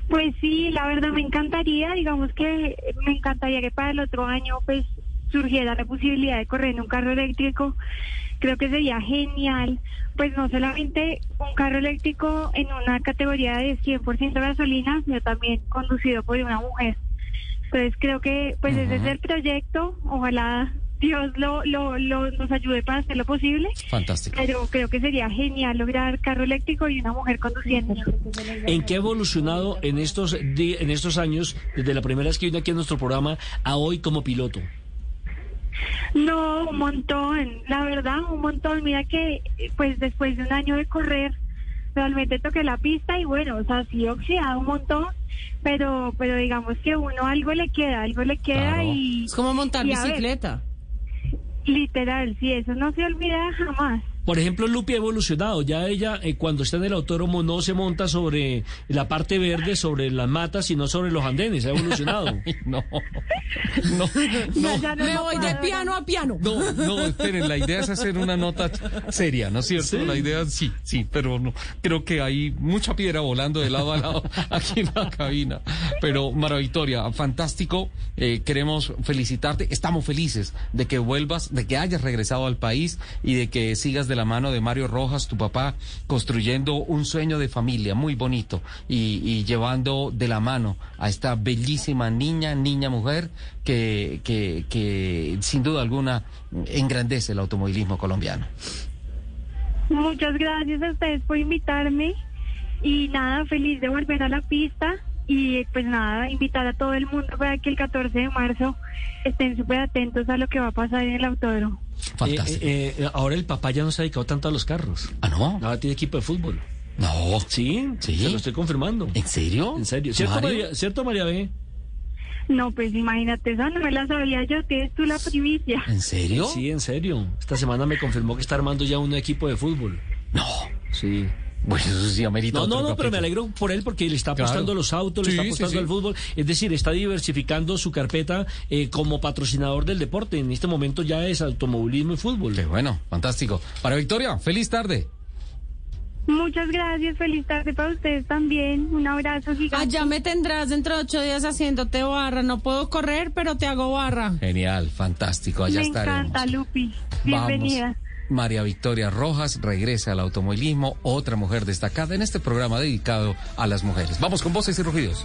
Pues sí, la verdad me encantaría, digamos que me encantaría que para el otro año pues surgiera la posibilidad de correr en un carro eléctrico. Creo que sería genial, pues no solamente un carro eléctrico en una categoría de 100% gasolina, sino también conducido por una mujer. Entonces creo que pues ese es el proyecto, ojalá Dios lo, lo, lo nos ayude para hacer lo posible, Fantástico. pero creo que sería genial lograr carro eléctrico y una mujer conduciéndolo. ¿En qué ha evolucionado en estos, en estos años, desde la primera vez que vino aquí a nuestro programa a hoy como piloto? No, un montón, la verdad, un montón. Mira que, pues después de un año de correr, realmente toqué la pista y bueno, o sea, sí oxidado un montón, pero, pero digamos que uno algo le queda, algo le queda Claro. y... Es como montar y a ver, bicicleta. Literal, sí, eso no se olvida jamás. Por ejemplo, Lupi ha evolucionado. Ya ella, eh, cuando está en el autódromo, no se monta sobre la parte verde, sobre las matas, sino sobre los andenes. Ha evolucionado. no. No, no. Ya, ya no Me voy de piano a piano. No, no, esperen, la idea es hacer una nota seria, ¿no es cierto? Sí. La idea sí, sí, pero no, creo que hay mucha piedra volando de lado a lado aquí en la cabina. Pero, Mara Victoria, fantástico, eh, queremos felicitarte, estamos felices de que vuelvas, de que hayas regresado al país y de que sigas de la mano de Mario Rojas, tu papá, construyendo un sueño de familia muy bonito y, llevando de la mano a esta bellísima niña, niña mujer que, que, que sin duda alguna engrandece el automovilismo colombiano. Muchas gracias a ustedes por invitarme y nada, feliz de volver a la pista y pues nada, invitar a todo el mundo para que el 14 de marzo estén súper atentos a lo que va a pasar en el autódromo. Eh, eh, eh, ahora el papá ya no se ha dedicado tanto a los carros. Ah, no. Ahora tiene equipo de fútbol. No. Sí, Sí. se lo estoy confirmando. ¿En serio? En serio. ¿Cierto, ¿Mario? María, ¿cierto, María B? No, pues imagínate, esa no me la sabía yo, tienes tú la primicia. ¿En serio? Sí, en serio. Esta semana me confirmó que está armando ya un equipo de fútbol. No. Sí. Bueno, eso sí amerita No, no, no, pero me alegro por él porque le está Claro. apostando a los autos, le Sí, está apostando sí. al fútbol. Es decir, está diversificando su carpeta eh, como patrocinador del deporte. En este momento ya es automovilismo y fútbol. Qué bueno, fantástico. Para Victoria, feliz tarde. Muchas gracias, feliz tarde para ustedes también, un abrazo gigante. Allá me tendrás dentro de ocho días haciéndote barra. No puedo correr, pero te hago barra. Genial, fantástico, allá me estaremos. encanta, Lupi, Vamos. María Victoria Rojas regresa al automovilismo, otra mujer destacada en este programa dedicado a las mujeres. Vamos con voces y rugidos.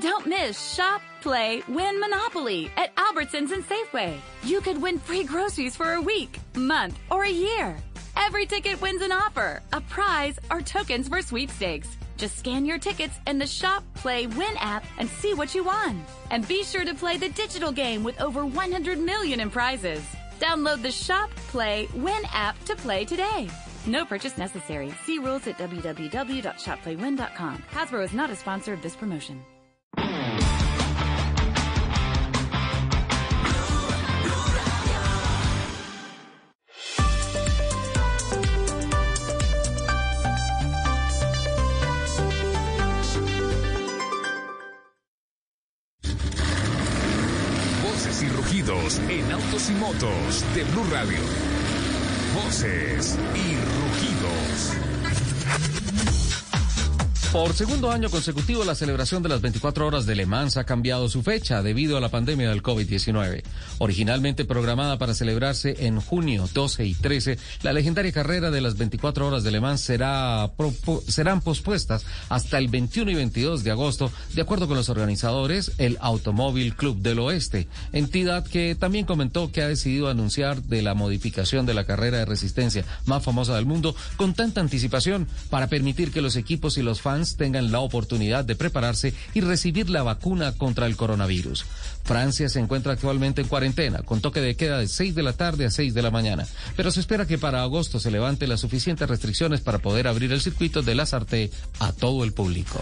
Don't miss Shop, Play, Win Monopoly at Albertsons and Safeway. You could win free groceries for a week, month, or a year. Every ticket wins an offer, a prize, or tokens for sweepstakes. Just scan your tickets in the Shop, Play, Win app and see what you won. And be sure to play the digital game with over 100 million in prizes. Download the Shop, Play, Win app to play today. No purchase necessary. See rules at www.shopplaywin.com. Hasbro is not a sponsor of this promotion. Y motos de Blue Radio. Voces y Por segundo año consecutivo, la celebración de las 24 horas de Le Mans ha cambiado su fecha debido a la pandemia del COVID-19. Originalmente programada para celebrarse en junio 12 y 13, la legendaria carrera de las 24 horas de Le Mans será serán pospuestas hasta el 21 y 22 de agosto, de acuerdo con los organizadores, el Automóvil Club del Oeste, entidad que también comentó que ha decidido anunciar de la modificación de la carrera de resistencia más famosa del mundo con tanta anticipación para permitir que los equipos y los fans tengan la oportunidad de prepararse y recibir la vacuna contra el coronavirus. Francia se encuentra actualmente en cuarentena, con toque de queda de 6 de la tarde a 6 de la mañana, pero se espera que para agosto se levante las suficientes restricciones para poder abrir el circuito de la Sarté a todo el público.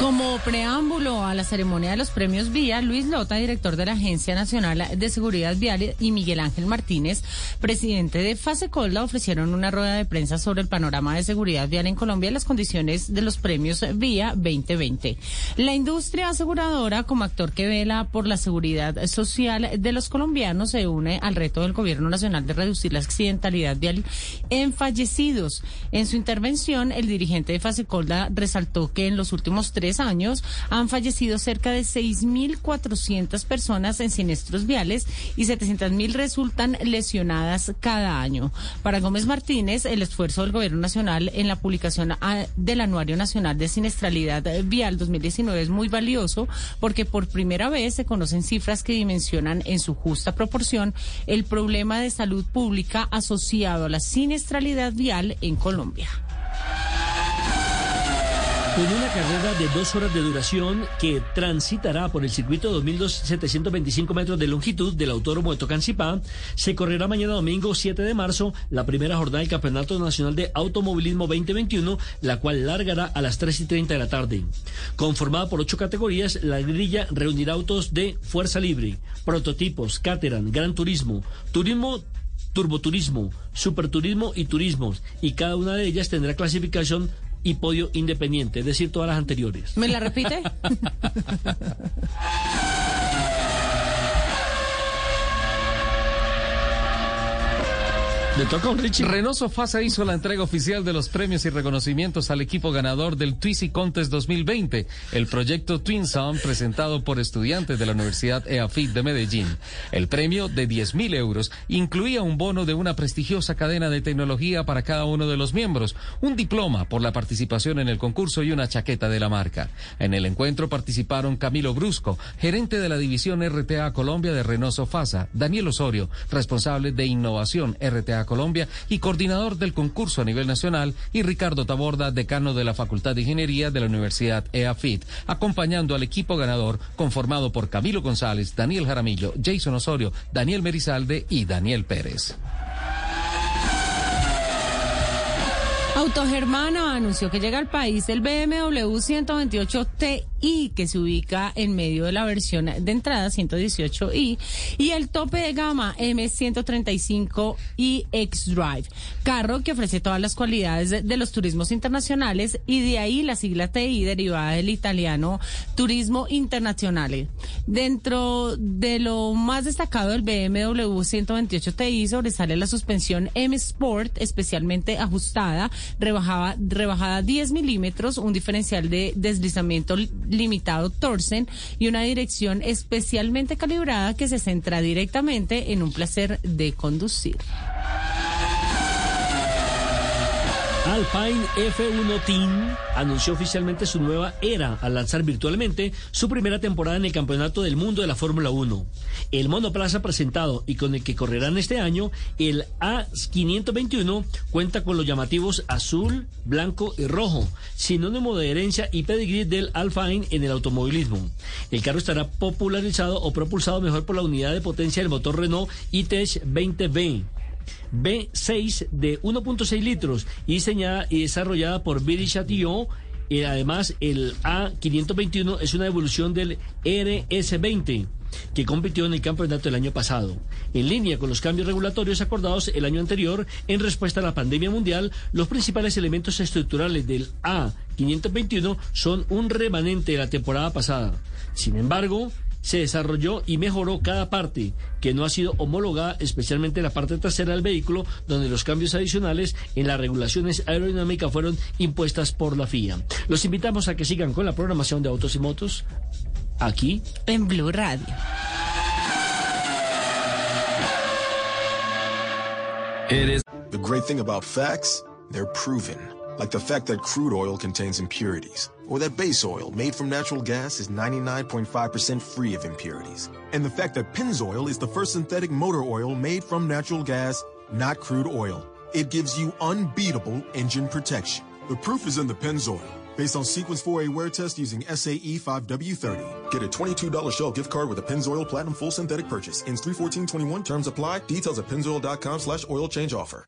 Como preámbulo a la ceremonia de los premios Vía, Luis Lota, director de la Agencia Nacional de Seguridad Vial, y Miguel Ángel Martínez, presidente de Fasecolda, ofrecieron una rueda de prensa sobre el panorama de seguridad vial en Colombia y las condiciones de los premios Vía 2020. La industria aseguradora, como actor que vela por la seguridad social de los colombianos, se une al reto del Gobierno Nacional de reducir la accidentalidad vial en fallecidos. En su intervención, el dirigente de Fasecolda resaltó que en los últimos tres años han fallecido cerca de 6.400 personas en siniestros viales y 700.000 resultan lesionadas cada año. Para Gómez Martínez, el esfuerzo del Gobierno Nacional en la publicación ah, del Anuario Nacional de Siniestralidad Vial 2019 es muy valioso porque por primera vez se conocen cifras que dimensionan en su justa proporción el problema de salud pública asociado a la siniestralidad vial en Colombia. Con una carrera de dos horas de duración que transitará por el circuito de 2.725 metros de longitud del Autódromo de Tocancipá, se correrá mañana domingo 7 de marzo la primera jornada del Campeonato Nacional de Automovilismo 2021, la cual largará a las 3 y 30 de la tarde. Conformada por ocho categorías, la grilla reunirá autos de fuerza libre, prototipos, Caterham, Gran Turismo, Turismo turboturismo, superturismo y turismos, y cada una de ellas tendrá clasificación y podio independiente, es decir, todas las anteriores. ¿Me la repite? Le toca un Richie. Fasa hizo la entrega oficial de los premios y reconocimientos al equipo ganador del Twizy Contest 2020, el proyecto Twin Sound presentado por estudiantes de la Universidad EAFIT de Medellín. El premio de 10 mil euros incluía un bono de una prestigiosa cadena de tecnología para cada uno de los miembros, un diploma por la participación en el concurso y una chaqueta de la marca. En el encuentro participaron Camilo Brusco, gerente de la división RTA Colombia de Renoso Fasa, Daniel Osorio, responsable de innovación RTA Colombia y coordinador del concurso a nivel nacional, y Ricardo Taborda, decano de la Facultad de Ingeniería de la Universidad EAFIT, acompañando al equipo ganador conformado por Camilo González, Daniel Jaramillo, Jason Osorio, Daniel Merizalde y Daniel Pérez. Autogermana anunció que llega al país el BMW 128 Ti que se ubica en medio de la versión de entrada 118i y el tope de gama M135 y X-Drive, carro que ofrece todas las cualidades de, de los turismos internacionales y de ahí la sigla TI derivada del italiano Turismo Internazionale. Dentro de lo más destacado del BMW 128 Ti sobresale la suspensión M Sport especialmente ajustada rebajaba, rebajada 10 milímetros, un diferencial de deslizamiento li- limitado Torsen y una dirección especialmente calibrada que se centra directamente en un placer de conducir. Alpine F1 Team anunció oficialmente su nueva era al lanzar virtualmente su primera temporada en el Campeonato del Mundo de la Fórmula 1. El monoplaza presentado y con el que correrán este año, el A521, cuenta con los llamativos azul, blanco y rojo, sinónimo de herencia y pedigrí del Alpine en el automovilismo. El carro estará popularizado o propulsado mejor por la unidad de potencia del motor Renault E-Tech 20B. B6 de 1.6 litros y diseñada y desarrollada por Billy Chatillon. Y además, el A521 es una evolución del RS20 que compitió en el campeonato del año pasado. En línea con los cambios regulatorios acordados el año anterior en respuesta a la pandemia mundial, los principales elementos estructurales del A521 son un remanente de la temporada pasada. Sin embargo, se desarrolló y mejoró cada parte que no ha sido homologada, especialmente la parte trasera del vehículo, donde los cambios adicionales en las regulaciones aerodinámicas fueron impuestas por la FIA. Los invitamos a que sigan con la programación de Autos y Motos aquí en Blue Radio. It is. The great thing about facts, they're proven. Like the fact that crude oil contains impurities, or that base oil made from natural gas is 99.5% free of impurities. And the fact that Pennzoil is the first synthetic motor oil made from natural gas, not crude oil. It gives you unbeatable engine protection. The proof is in the Pennzoil. Based on Sequence 4A wear test using SAE 5W30. Get a $22 Shell gift card with a Pennzoil Platinum full synthetic purchase. Ends 31421. Terms apply. Details at pennzoil.com slash oil change offer.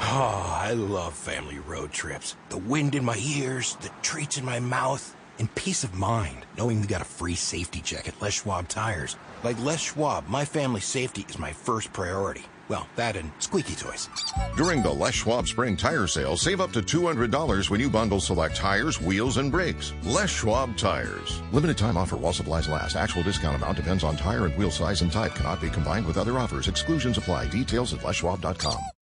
Oh, I love family road trips. The wind in my ears, the treats in my mouth, and peace of mind knowing we got a free safety check at Les Schwab tires. Like Les Schwab, my family's safety is my first priority. Well, that and squeaky toys. During the Les Schwab Spring Tire Sale, save up to $200 when you bundle select tires, wheels, and brakes. Les Schwab Tires. Limited time offer while supplies last. Actual discount amount depends on tire and wheel size and type. Cannot be combined with other offers. Exclusions apply. Details at leschwab.com.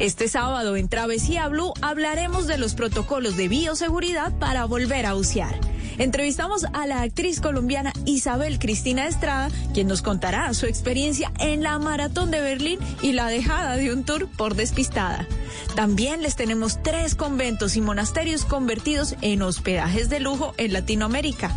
Este sábado en Travesía Blue hablaremos de los protocolos de bioseguridad para volver a bucear. Entrevistamos a la actriz colombiana Isabel Cristina Estrada, quien nos contará su experiencia en la maratón de Berlín y la dejada de un tour por despistada. También les tenemos tres conventos y monasterios convertidos en hospedajes de lujo en Latinoamérica.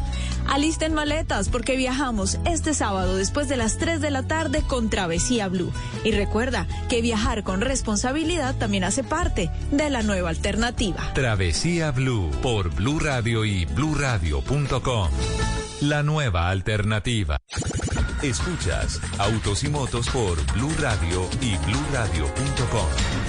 Alisten maletas porque viajamos este sábado después de las 3 de la tarde con Travesía Blue. Y recuerda que viajar con responsabilidad también hace parte de la nueva alternativa. Travesía Blue por Blue Radio y bluradio.com. La nueva alternativa. Escuchas Autos y Motos por Blue Radio y bluradio.com.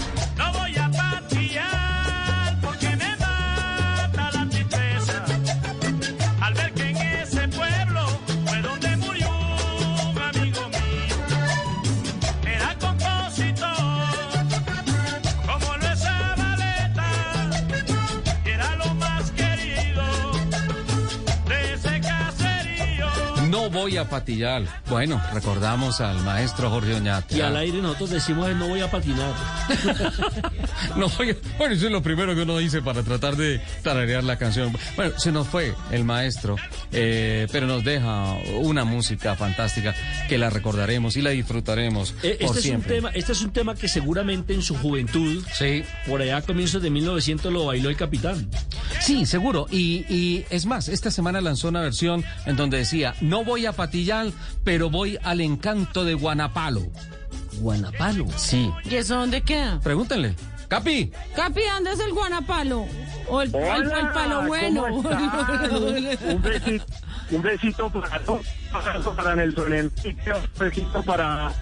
a patillar. Bueno, recordamos al maestro Jorge Oñate. Y al aire nosotros decimos no voy a patinar. No voy a- Bueno, eso es lo primero que uno dice para tratar de tararear la canción. Bueno, se nos fue el maestro, eh, pero nos deja una música fantástica que la recordaremos y la disfrutaremos Eh, por Este es, un tema, este es un tema que seguramente en su juventud, por allá a comienzos de 1900 lo bailó el capitán. Sí, seguro. Y, y es más, esta semana lanzó una versión en donde decía, no voy a pero voy al encanto de Guanapalo. ¿Guanapalo? Sí. ¿Y eso dónde queda? Pregúntenle. Capi. Capi, ¿dónde es el guanapalo? O el, el- Hola, el palo bueno. un besito, un besito para todos, para Nelson Enrique, un besito para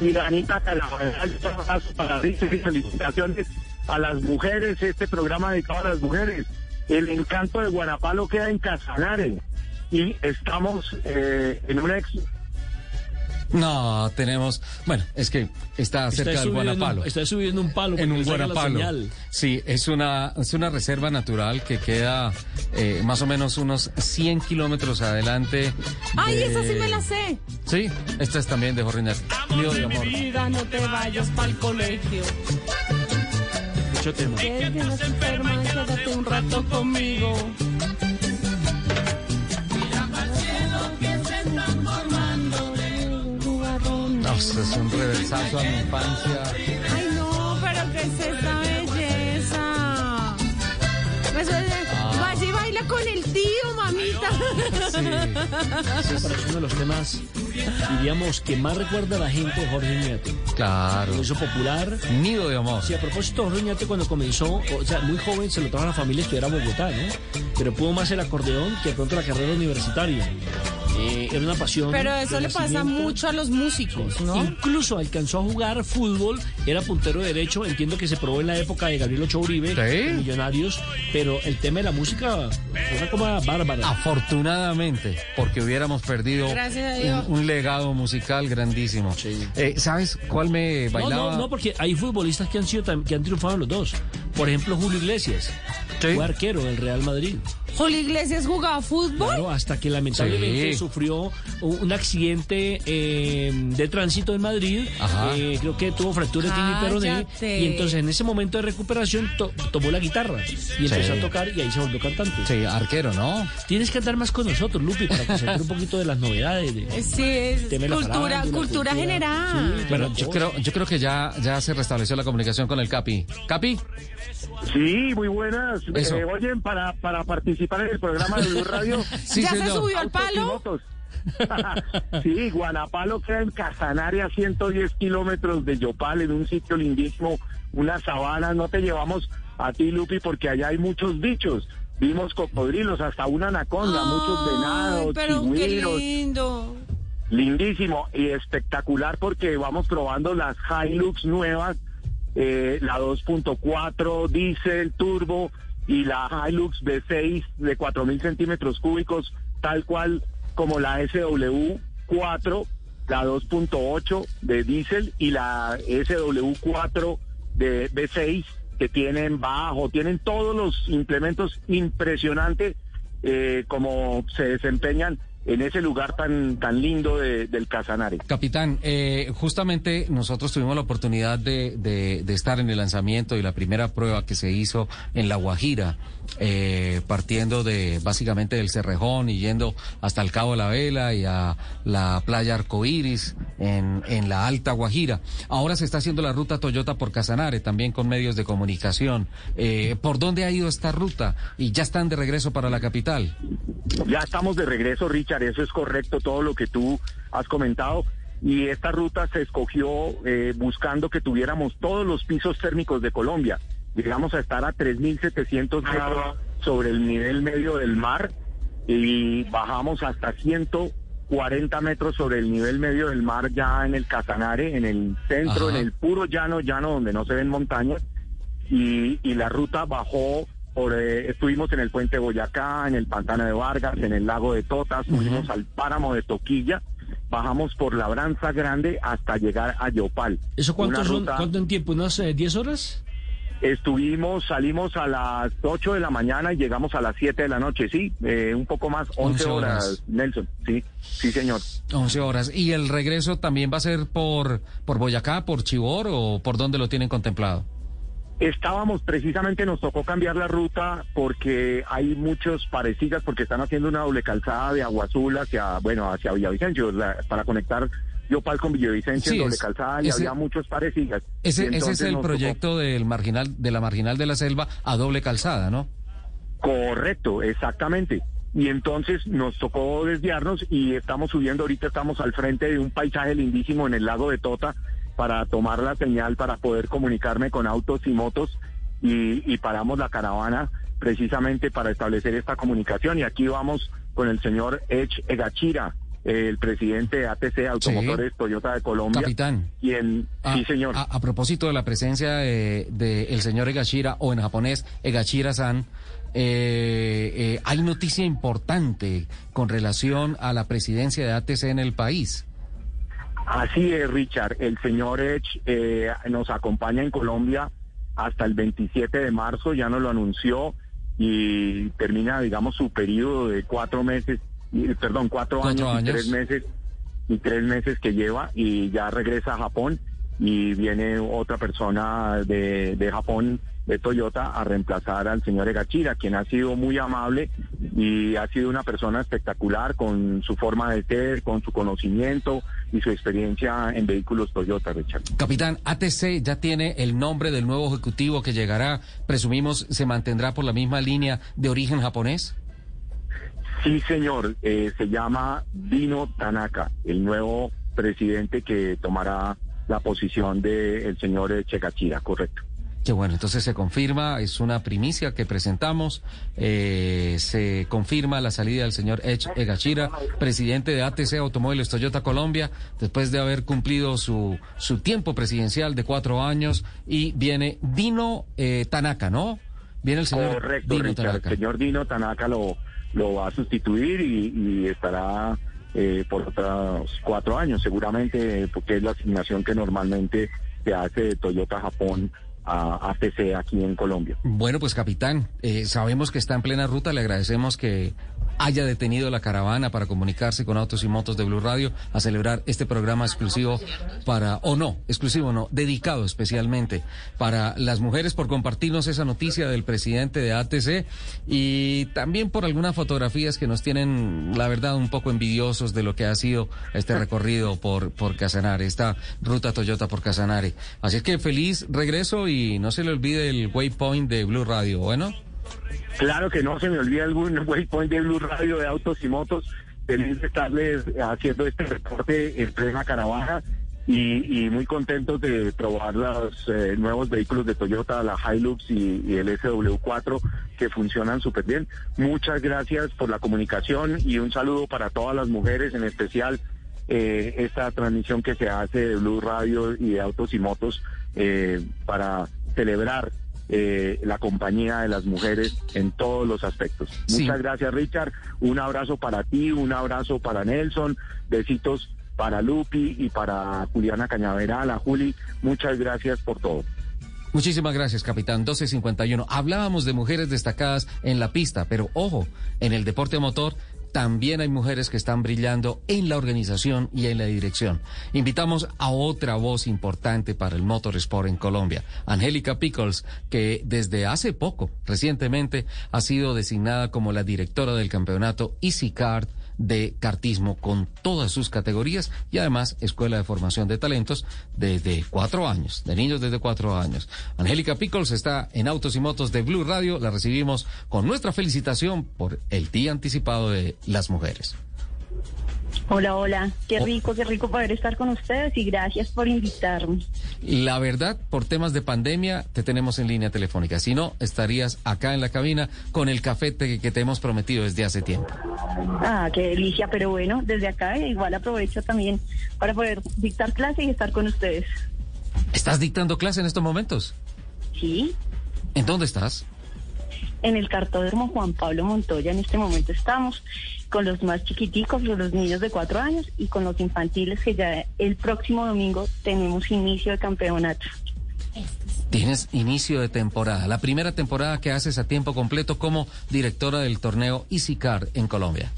Iranita Calabaral, un abrazo para Rice y felicitaciones a las mujeres, este programa dedicado a las mujeres. El encanto de Guanapalo queda en Casanare y estamos eh, en una ex No, tenemos. Bueno, es que está cerca del en un- Guanapalo. está subiendo un palo En un Guanapalo. Sí, es una, es una reserva natural que queda eh, más o menos unos 100 kilómetros adelante. Ay, de- esa sí me la sé. Sí, esta es también de Jorge. Nido de amor. Vida, no te vayas para el colegio. Mucho tema. Que se enferma, quédate un rato conmigo. No, es un reversazo a mi infancia. Ay, no, pero ¿qué es esta belleza? Eso es de- Ah. Vaya y baila con el tío, mamita. Ese es uno de los temas, diríamos, que más recuerda a la gente de Jorge Oñate. Claro. Lo hizo popular. Nido de amor. Sí, a propósito, Jorge Oñate cuando comenzó, o sea, muy joven se lo trajo a la familia a estudiar a Bogotá, ¿no? Pero pudo más el acordeón que pronto la carrera universitaria. Eh, era una pasión. Pero eso le pasa mucho a los músicos, ¿no? Incluso alcanzó a jugar fútbol, era puntero derecho, entiendo que se probó en la época de Gabriel Ochoa Uribe, de Millonarios, pero el tema de la música fue una cosa bárbara. Afortunadamente, porque hubiéramos perdido un, un legado musical grandísimo. Eh, ¿Sabes cuál me No, bailaba? no, no, porque hay futbolistas que han sido que han triunfado en los dos. Por ejemplo, Julio Iglesias, fue arquero del Real Madrid. Julio Iglesias jugaba fútbol. Claro, hasta que lamentablemente Sí. sufrió un accidente eh, de tránsito en Madrid. Ajá. Eh, creo que tuvo fractura de tibia y peroné. Cállate. Y entonces en ese momento de recuperación to- tomó la guitarra y empezó Sí. a tocar y ahí se volvió cantante. Sí, arquero, ¿no? Tienes que andar más con nosotros, Lupi, para entere un poquito de las novedades. De, Sí, es cultura, cultura cultura. general. Sí, Bueno, yo creo, yo creo que ya, ya se restableció la comunicación con el Capi. Capi, Sí, muy buenas. Eh, oyen, para, para participar en el programa de Blue Radio. Sí, ¿Ya se subió al palo? sí, Guanapalo queda en Casanare a 110 kilómetros de Yopal, en un sitio lindísimo, unas sabanas. No te llevamos a ti, Lupi, porque allá hay muchos bichos. Vimos cocodrilos, hasta una anaconda, muchos venados, pero qué chigüiros. lindo. Lindísimo y espectacular porque vamos probando las Hilux nuevas, eh, la 2.4 diésel turbo y la Hilux V6 de 4.000 centímetros cúbicos, tal cual como la SW4, la 2.8 de diésel y la SW4 de V6 que tienen bajo, tienen todos los implementos impresionantes eh, como se desempeñan en ese lugar tan tan lindo de- del Casanare. Capitán, eh, justamente nosotros tuvimos la oportunidad de, de- de estar en el lanzamiento y la primera prueba que se hizo en La Guajira, eh, partiendo de básicamente del Cerrejón y yendo hasta el Cabo de la Vela y a la playa Arcoíris en, en la Alta Guajira. Ahora se está haciendo la ruta Toyota por Casanare, también con medios de comunicación. Eh, ¿Por dónde ha ido esta ruta? Y ya están de regreso para la capital. Ya estamos de regreso, Richard, eso es correcto, todo lo que tú has comentado. Y esta ruta se escogió eh, buscando que tuviéramos todos los pisos térmicos de Colombia. Llegamos a estar a 3.700 metros sobre el nivel medio del mar y bajamos hasta 140 metros sobre el nivel medio del mar ya en el Casanare, en el centro, Ajá. en el puro llano, llano donde no se ven montañas y, y la ruta bajó por eh, estuvimos en el puente Boyacá, en el pantano de Vargas, en el lago de Tota, subimos al páramo de Toquilla, bajamos por Labranza Grande hasta llegar a Yopal. ¿Eso cuánto, son, ruta- cuánto en tiempo? ¿Unas eh, 10 horas? Estuvimos, salimos a las 8 de la mañana y llegamos a las 7 de la noche, sí, eh, un poco más, 11, 11 horas, horas. Nelson, sí, sí señor. 11 horas. ¿Y el regreso también va a ser por, por Boyacá, por Chibor o por dónde lo tienen contemplado? Estábamos, precisamente nos tocó cambiar la ruta porque hay muchos parecidas, porque están haciendo una doble calzada de Agua Azul hacia, bueno, hacia Villavicencio, la- para conectar Yopal con Villavicencio Sí, en doble es- calzada y ese- había muchos parecidas. Ese, ese es el tocó- proyecto del marginal, de la marginal de la selva a doble calzada, ¿no? Correcto, exactamente. Y entonces nos tocó desviarnos y estamos subiendo, ahorita estamos al frente de un paisaje lindísimo en el lago de Tota para tomar la señal para poder comunicarme con autos y motos y, y paramos la caravana precisamente para establecer esta comunicación y aquí vamos con el señor Edge Egachira, el presidente de ATC Automotores Toyota de Colombia. Capitán. Quien, Ah, sí señor. A, a propósito de la presencia del señor Egashira, o en japonés, Egashira-san, eh, eh, hay noticia importante con relación a la presidencia de ATC en el país. Así es, Richard. El señor Edge eh, nos acompaña en Colombia hasta el 27 de marzo, ya nos lo anunció y termina, digamos, su periodo de cuatro meses, perdón, cuatro, Cuatro años, y tres meses y tres meses que lleva y ya regresa a Japón y viene otra persona de, de Japón de Toyota a reemplazar al señor Egachira, quien ha sido muy amable y ha sido una persona espectacular con su forma de ser, con su conocimiento y su experiencia en vehículos Toyota, Richard. Capitán, ATC ya tiene el nombre del nuevo ejecutivo que llegará, presumimos, se mantendrá por la misma línea de origen japonés. Sí, señor, eh, se llama Dino Tanaka, el nuevo presidente que tomará la posición del señor eh, Chekachira, correcto. Que bueno, entonces se confirma, es una primicia que presentamos, eh, se confirma la salida del señor Edge Egachira, presidente de ATC Automóviles Toyota Colombia, después de haber cumplido su, su tiempo presidencial de cuatro años, y viene Dino eh, Tanaka, ¿no? Viene el señor Correcto, Dino Richard. Tanaka. El señor Dino Tanaka lo, lo va a sustituir y, estará eh, por otros cuatro años, seguramente, porque es la asignación que normalmente se hace de Toyota Japón a ATC aquí en Colombia. Bueno, pues capitán, eh, sabemos que está en plena ruta, le agradecemos que haya detenido la caravana para comunicarse con Autos y Motos de Blue Radio a celebrar este programa exclusivo para, o no, exclusivo no, dedicado especialmente para las mujeres por compartirnos esa noticia del presidente de ATC y también por algunas fotografías que nos tienen, la verdad, un poco envidiosos de lo que ha sido este recorrido por, por Casanare, esta ruta Toyota por Casanare. Así es que feliz regreso y no se le olvide el waypoint de Blue Radio, ¿bueno? Claro que no se me olvida algún waypoint de Blue Radio de autos y motos. Feliz de estarles haciendo este reporte en plena caravana y, muy contentos de probar los eh, nuevos vehículos de Toyota, la Hilux y, y el SW4 que funcionan súper bien. Muchas gracias por la comunicación y un saludo para todas las mujeres, en especial eh, esta transmisión que se hace de Blue Radio y de autos y motos eh, para celebrar eh, la compañía de las mujeres en todos los aspectos. Sí. Muchas gracias, Richard. Un abrazo para ti, un abrazo para Nelson. Besitos para Lupi y para Juliana Cañaveral, a Juli. Muchas gracias por todo. Muchísimas gracias, capitán. 1251. Hablábamos de mujeres destacadas en la pista, pero ojo, en el deporte motor también hay mujeres que están brillando en la organización y en la dirección. Invitamos a otra voz importante para el motorsport en Colombia, Angélica Pickles, que desde hace poco, recientemente, ha sido designada como la directora del campeonato Easy Kart de kartismo con todas sus categorías y además escuela de formación de talentos desde cuatro años, de niños desde cuatro años. Angélica Pickles está en Autos y Motos de Blue Radio. La recibimos con nuestra felicitación por el Día Anticipado de las Mujeres. Hola, hola. Qué Oh. rico, qué rico poder estar con ustedes y gracias por invitarme. La verdad, por temas de pandemia, te tenemos en línea telefónica. Si no, estarías acá en la cabina con el café que te hemos prometido desde hace tiempo. Ah, qué delicia, pero bueno, desde acá eh, igual aprovecho también para poder dictar clase y estar con ustedes. ¿Estás dictando clase en estos momentos? Sí, ¿En dónde estás? En el cartódromo Juan Pablo Montoya en este momento estamos con los más chiquiticos, los niños de cuatro años y con los infantiles que ya el próximo domingo tenemos inicio de campeonato. Tienes inicio de temporada, la primera temporada que haces a tiempo completo como directora del torneo Easy Car en Colombia.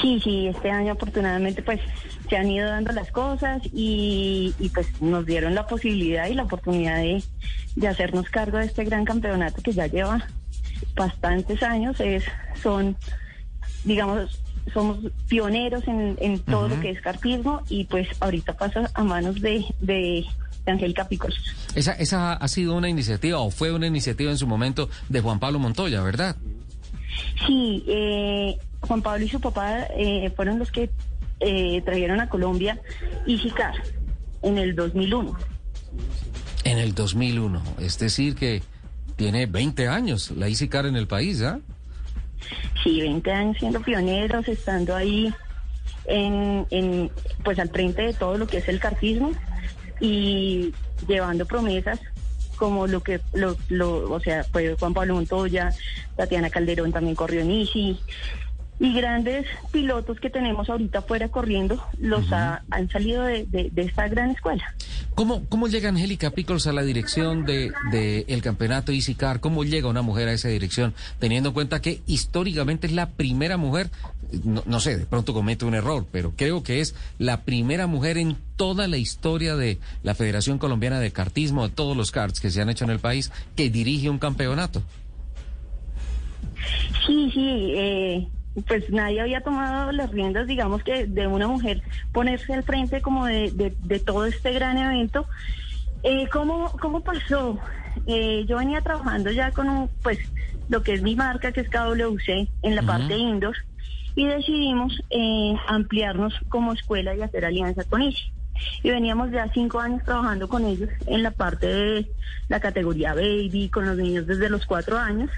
Sí, sí, este año afortunadamente pues se han ido dando las cosas y, y, pues nos dieron la posibilidad y la oportunidad de, de hacernos cargo de este gran campeonato que ya lleva bastantes años. Es, son, digamos, somos pioneros en, en todo lo que es cartismo y pues ahorita pasa a manos de, de, de Angélica Picos. Esa, esa ha sido una iniciativa o fue una iniciativa en su momento de Juan Pablo Montoya, ¿verdad? Sí, eh, Juan Pablo y su papá eh, fueron los que eh, trajeron a Colombia Isicar en el 2001. En el 2001, es decir que tiene 20 años la Easy Car en el país, ¿ah? Sí, 20 años siendo pioneros, estando ahí en, en, pues al frente de todo lo que es el cartismo y llevando promesas como lo que, lo, lo, o sea, fue Juan Pablo Montoya, Tatiana Calderón también corrió en Easy, y grandes pilotos que tenemos ahorita fuera corriendo los ha- han salido de, de- de esta gran escuela. ¿Cómo, ¿Cómo llega Angélica Pickles a la dirección de, de el campeonato Easy Car? ¿Cómo llega una mujer a esa dirección? Teniendo en cuenta que históricamente es la primera mujer, no, no sé, de pronto comete un error, pero creo que es la primera mujer en toda la historia de la Federación Colombiana de Kartismo, de todos los karts que se han hecho en el país, que dirige un campeonato. Sí, sí, eh, pues nadie había tomado las riendas, digamos que de una mujer ponerse al frente como de, de- de todo este gran evento. Eh, ¿cómo, ¿Cómo pasó? Eh, yo venía trabajando ya con un, pues lo que es mi marca, que es KWC, en la parte indoor, y decidimos eh, ampliarnos como escuela y hacer alianza con Easy. Y veníamos ya cinco años trabajando con ellos en la parte de la categoría baby, con los niños desde los cuatro años.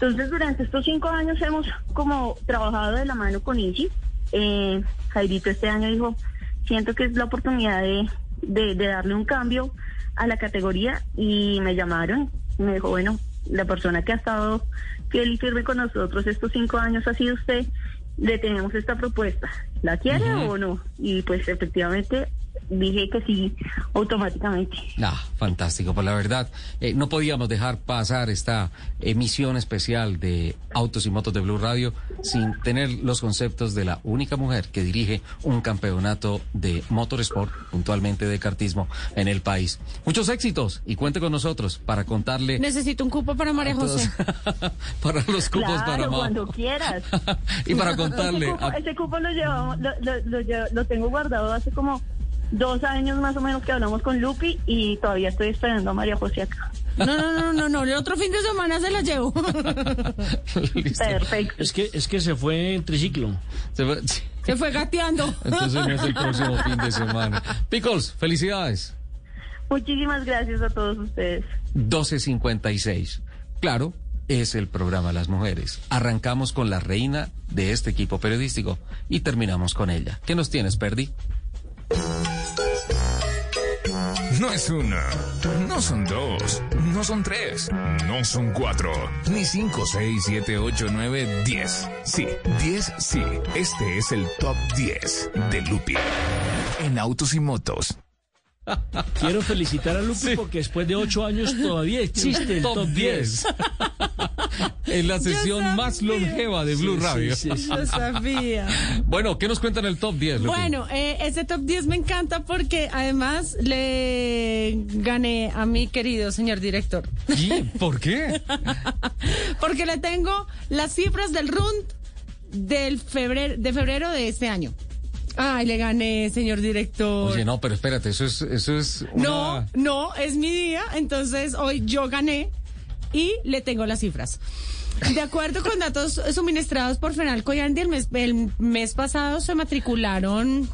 Entonces, durante estos cinco años hemos como trabajado de la mano con Easy. Eh, Jairito este año dijo, siento que es la oportunidad de, de, de darle un cambio a la categoría y me llamaron. Me dijo, bueno, la persona que ha estado fiel y firme con nosotros estos cinco años ha sido usted. Le tenemos esta propuesta. ¿La quiere o no? Y pues efectivamente dije que sí automáticamente. Ah, fantástico. Pues la verdad, eh, no podíamos dejar pasar esta emisión especial de Autos y Motos de Blue Radio sin tener los conceptos de la única mujer que dirige un campeonato de motorsport, puntualmente de kartismo, en el país. Muchos éxitos y cuente con nosotros para contarle Necesito un cupo para María. José. para los cupos claro, para cuando quieras. y para contarle Ese cupo, a- ese cupo lo, llevamos, lo, lo- lo lo tengo guardado hace como dos años más o menos que hablamos con Lupi y todavía estoy esperando a María José acá. No, no, no, no, no, el otro fin de semana se la llevo. Perfecto. Es que, es que se fue en triciclo. Se fue- Se fue gateando. Entonces no es el próximo fin de semana. Pickles, felicidades. Muchísimas gracias a todos ustedes. 1256. Claro, es el programa Las Mujeres. Arrancamos con la reina de este equipo periodístico y terminamos con ella. ¿Qué nos tienes, Perdi? No es una, no son dos, no son tres, no son cuatro, ni cinco, seis, siete, ocho, nueve, diez. Sí, diez, sí. Este es el top 10 de Lupi en autos y motos. Quiero felicitar a Lupi porque después de ocho años todavía existe el top, 10. En la sesión más longeva de Blue Sí, Radio. sí, sí, sí. Lo sabía. Bueno, ¿qué nos cuentan en el top 10? Lupi? Bueno, eh, ese top 10 me encanta porque además le gané a mi querido señor director. ¿Y por qué? Porque le tengo las cifras del RUND del febrero, de febrero de este año. Ay, le gané, señor director. Oye, no, pero espérate, eso es, eso es una... No, no, es mi día, entonces hoy yo gané y le tengo las cifras. De acuerdo con datos suministrados por Fenalco y el mes, el mes pasado se matricularon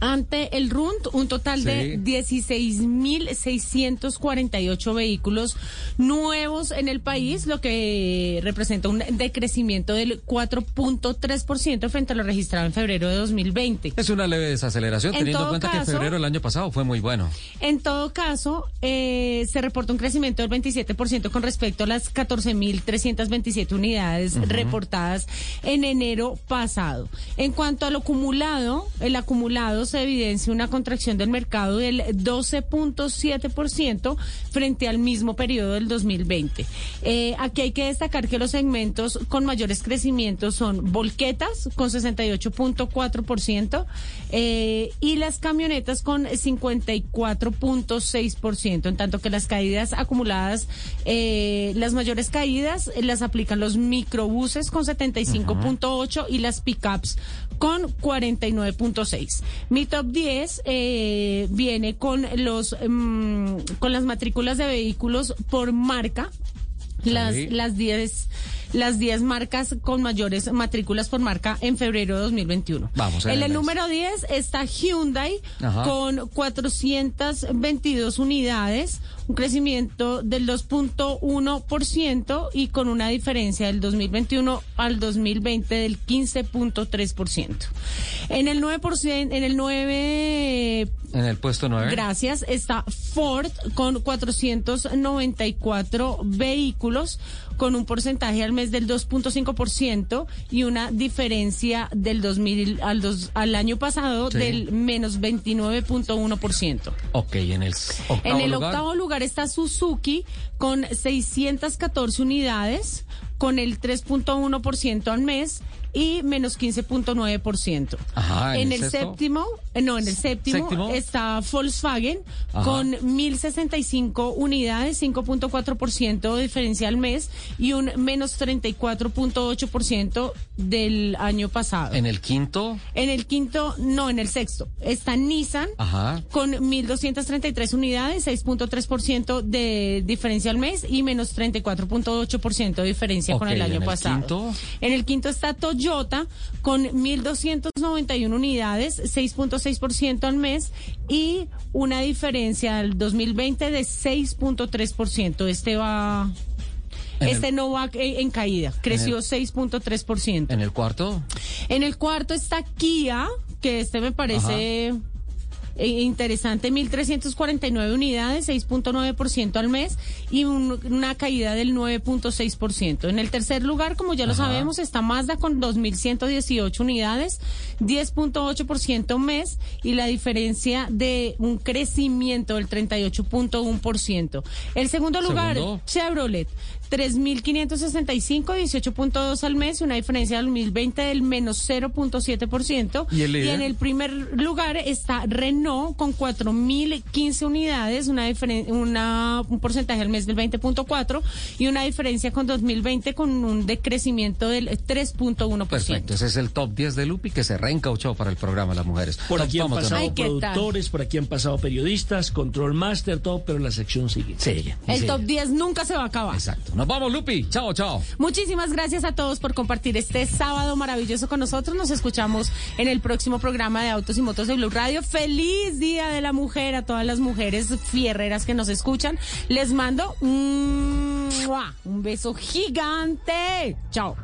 ante el RUNT un total de 16.648 vehículos nuevos en el país, lo que representa un decrecimiento del 4.3% frente a lo registrado en febrero de 2020. Es una leve desaceleración, En teniendo en cuenta que caso- febrero del año pasado fue muy bueno. En todo caso, eh, se reporta un crecimiento del 27% con respecto a las 14.327 unidades Ujú. reportadas en enero pasado. En cuanto al acumulado, el acumulado se evidencia una contracción del mercado del 12.7% frente al mismo periodo del 2020. Eh, aquí hay que destacar que los segmentos con mayores crecimientos son volquetas con 68.4% eh, y las camionetas con 54.6%, en tanto que las caídas acumuladas, eh, las mayores caídas las aplican los microbuses con 75.8 y las pickups con 49.6. Mi top 10 eh, viene con los mm, con las matrículas de vehículos por marca. Las, Sí. las 10 las 10 marcas con mayores matrículas por marca en febrero de 2021. Vamos, en en el número 10 está Hyundai Ajá. con 422 unidades, un crecimiento del 2.1% y con una diferencia del 2021 al 2020 del 15.3%. En el 9%, en el 9 En el puesto 9. Gracias. Está Ford con 494 vehículos con un porcentaje al mes del 2.5% y una diferencia del 2000 al, dos- al año pasado Sí. del menos 29.1%. Ok, en el octavo En el lugar. octavo lugar está Suzuki con 614 unidades, con el 3.1% al mes y menos 15.9%. Ajá, en ¿en el el sexto? séptimo, eh, no, en el séptimo, ¿Séptimo? está Volkswagen Ajá. con 1.065 unidades, 5.4% de diferencia al mes y un menos 34.8% del año pasado. En el quinto. En el quinto, no, en el sexto, está Nissan Ajá. con 1.233 unidades, 6.3% de diferencia al mes y menos 34.8% de diferencia con el año en el pasado. quinto. En el quinto está Toyota con 1.291 unidades, 6.6% al mes y una diferencia al 2020 de 6.3%. Este va... En Este el- no va en, caída, creció el- 6.3%. En el cuarto. En el cuarto está Kia, que este me parece eh, interesante, 1.349 unidades, 6.9% al mes y un- una caída del 9.6%. En el tercer lugar, como ya lo sabemos, está Mazda con 2.118 unidades, 10.8% mes y la diferencia de un crecimiento del 38.1%. El segundo lugar, Segundo. Chevrolet. 3.565, 18.2 al mes, una diferencia del 2020 del menos 0.7%. ¿Y líder? en el primer lugar está Renault con 4.015 unidades, una diferen- una, un porcentaje al mes del 20.4 y una diferencia con 2020 con un decrecimiento del 3.1%. Perfecto, ese es el top 10 de Lupi que se reencauchó para el programa de las mujeres. Por aquí han pasado nuevo. productores, por aquí han pasado periodistas, control master, todo, pero la sección sigue. Sigue. El top 10 nunca se va a acabar. Exacto. Nos vamos, Lupi. Chao, chao. Muchísimas gracias a todos por compartir este sábado maravilloso con nosotros. Nos escuchamos en el próximo programa de Autos y Motos de Blue Radio. Feliz Día de la Mujer a todas las mujeres fierreras que nos escuchan. Les mando un, un beso gigante. Chao.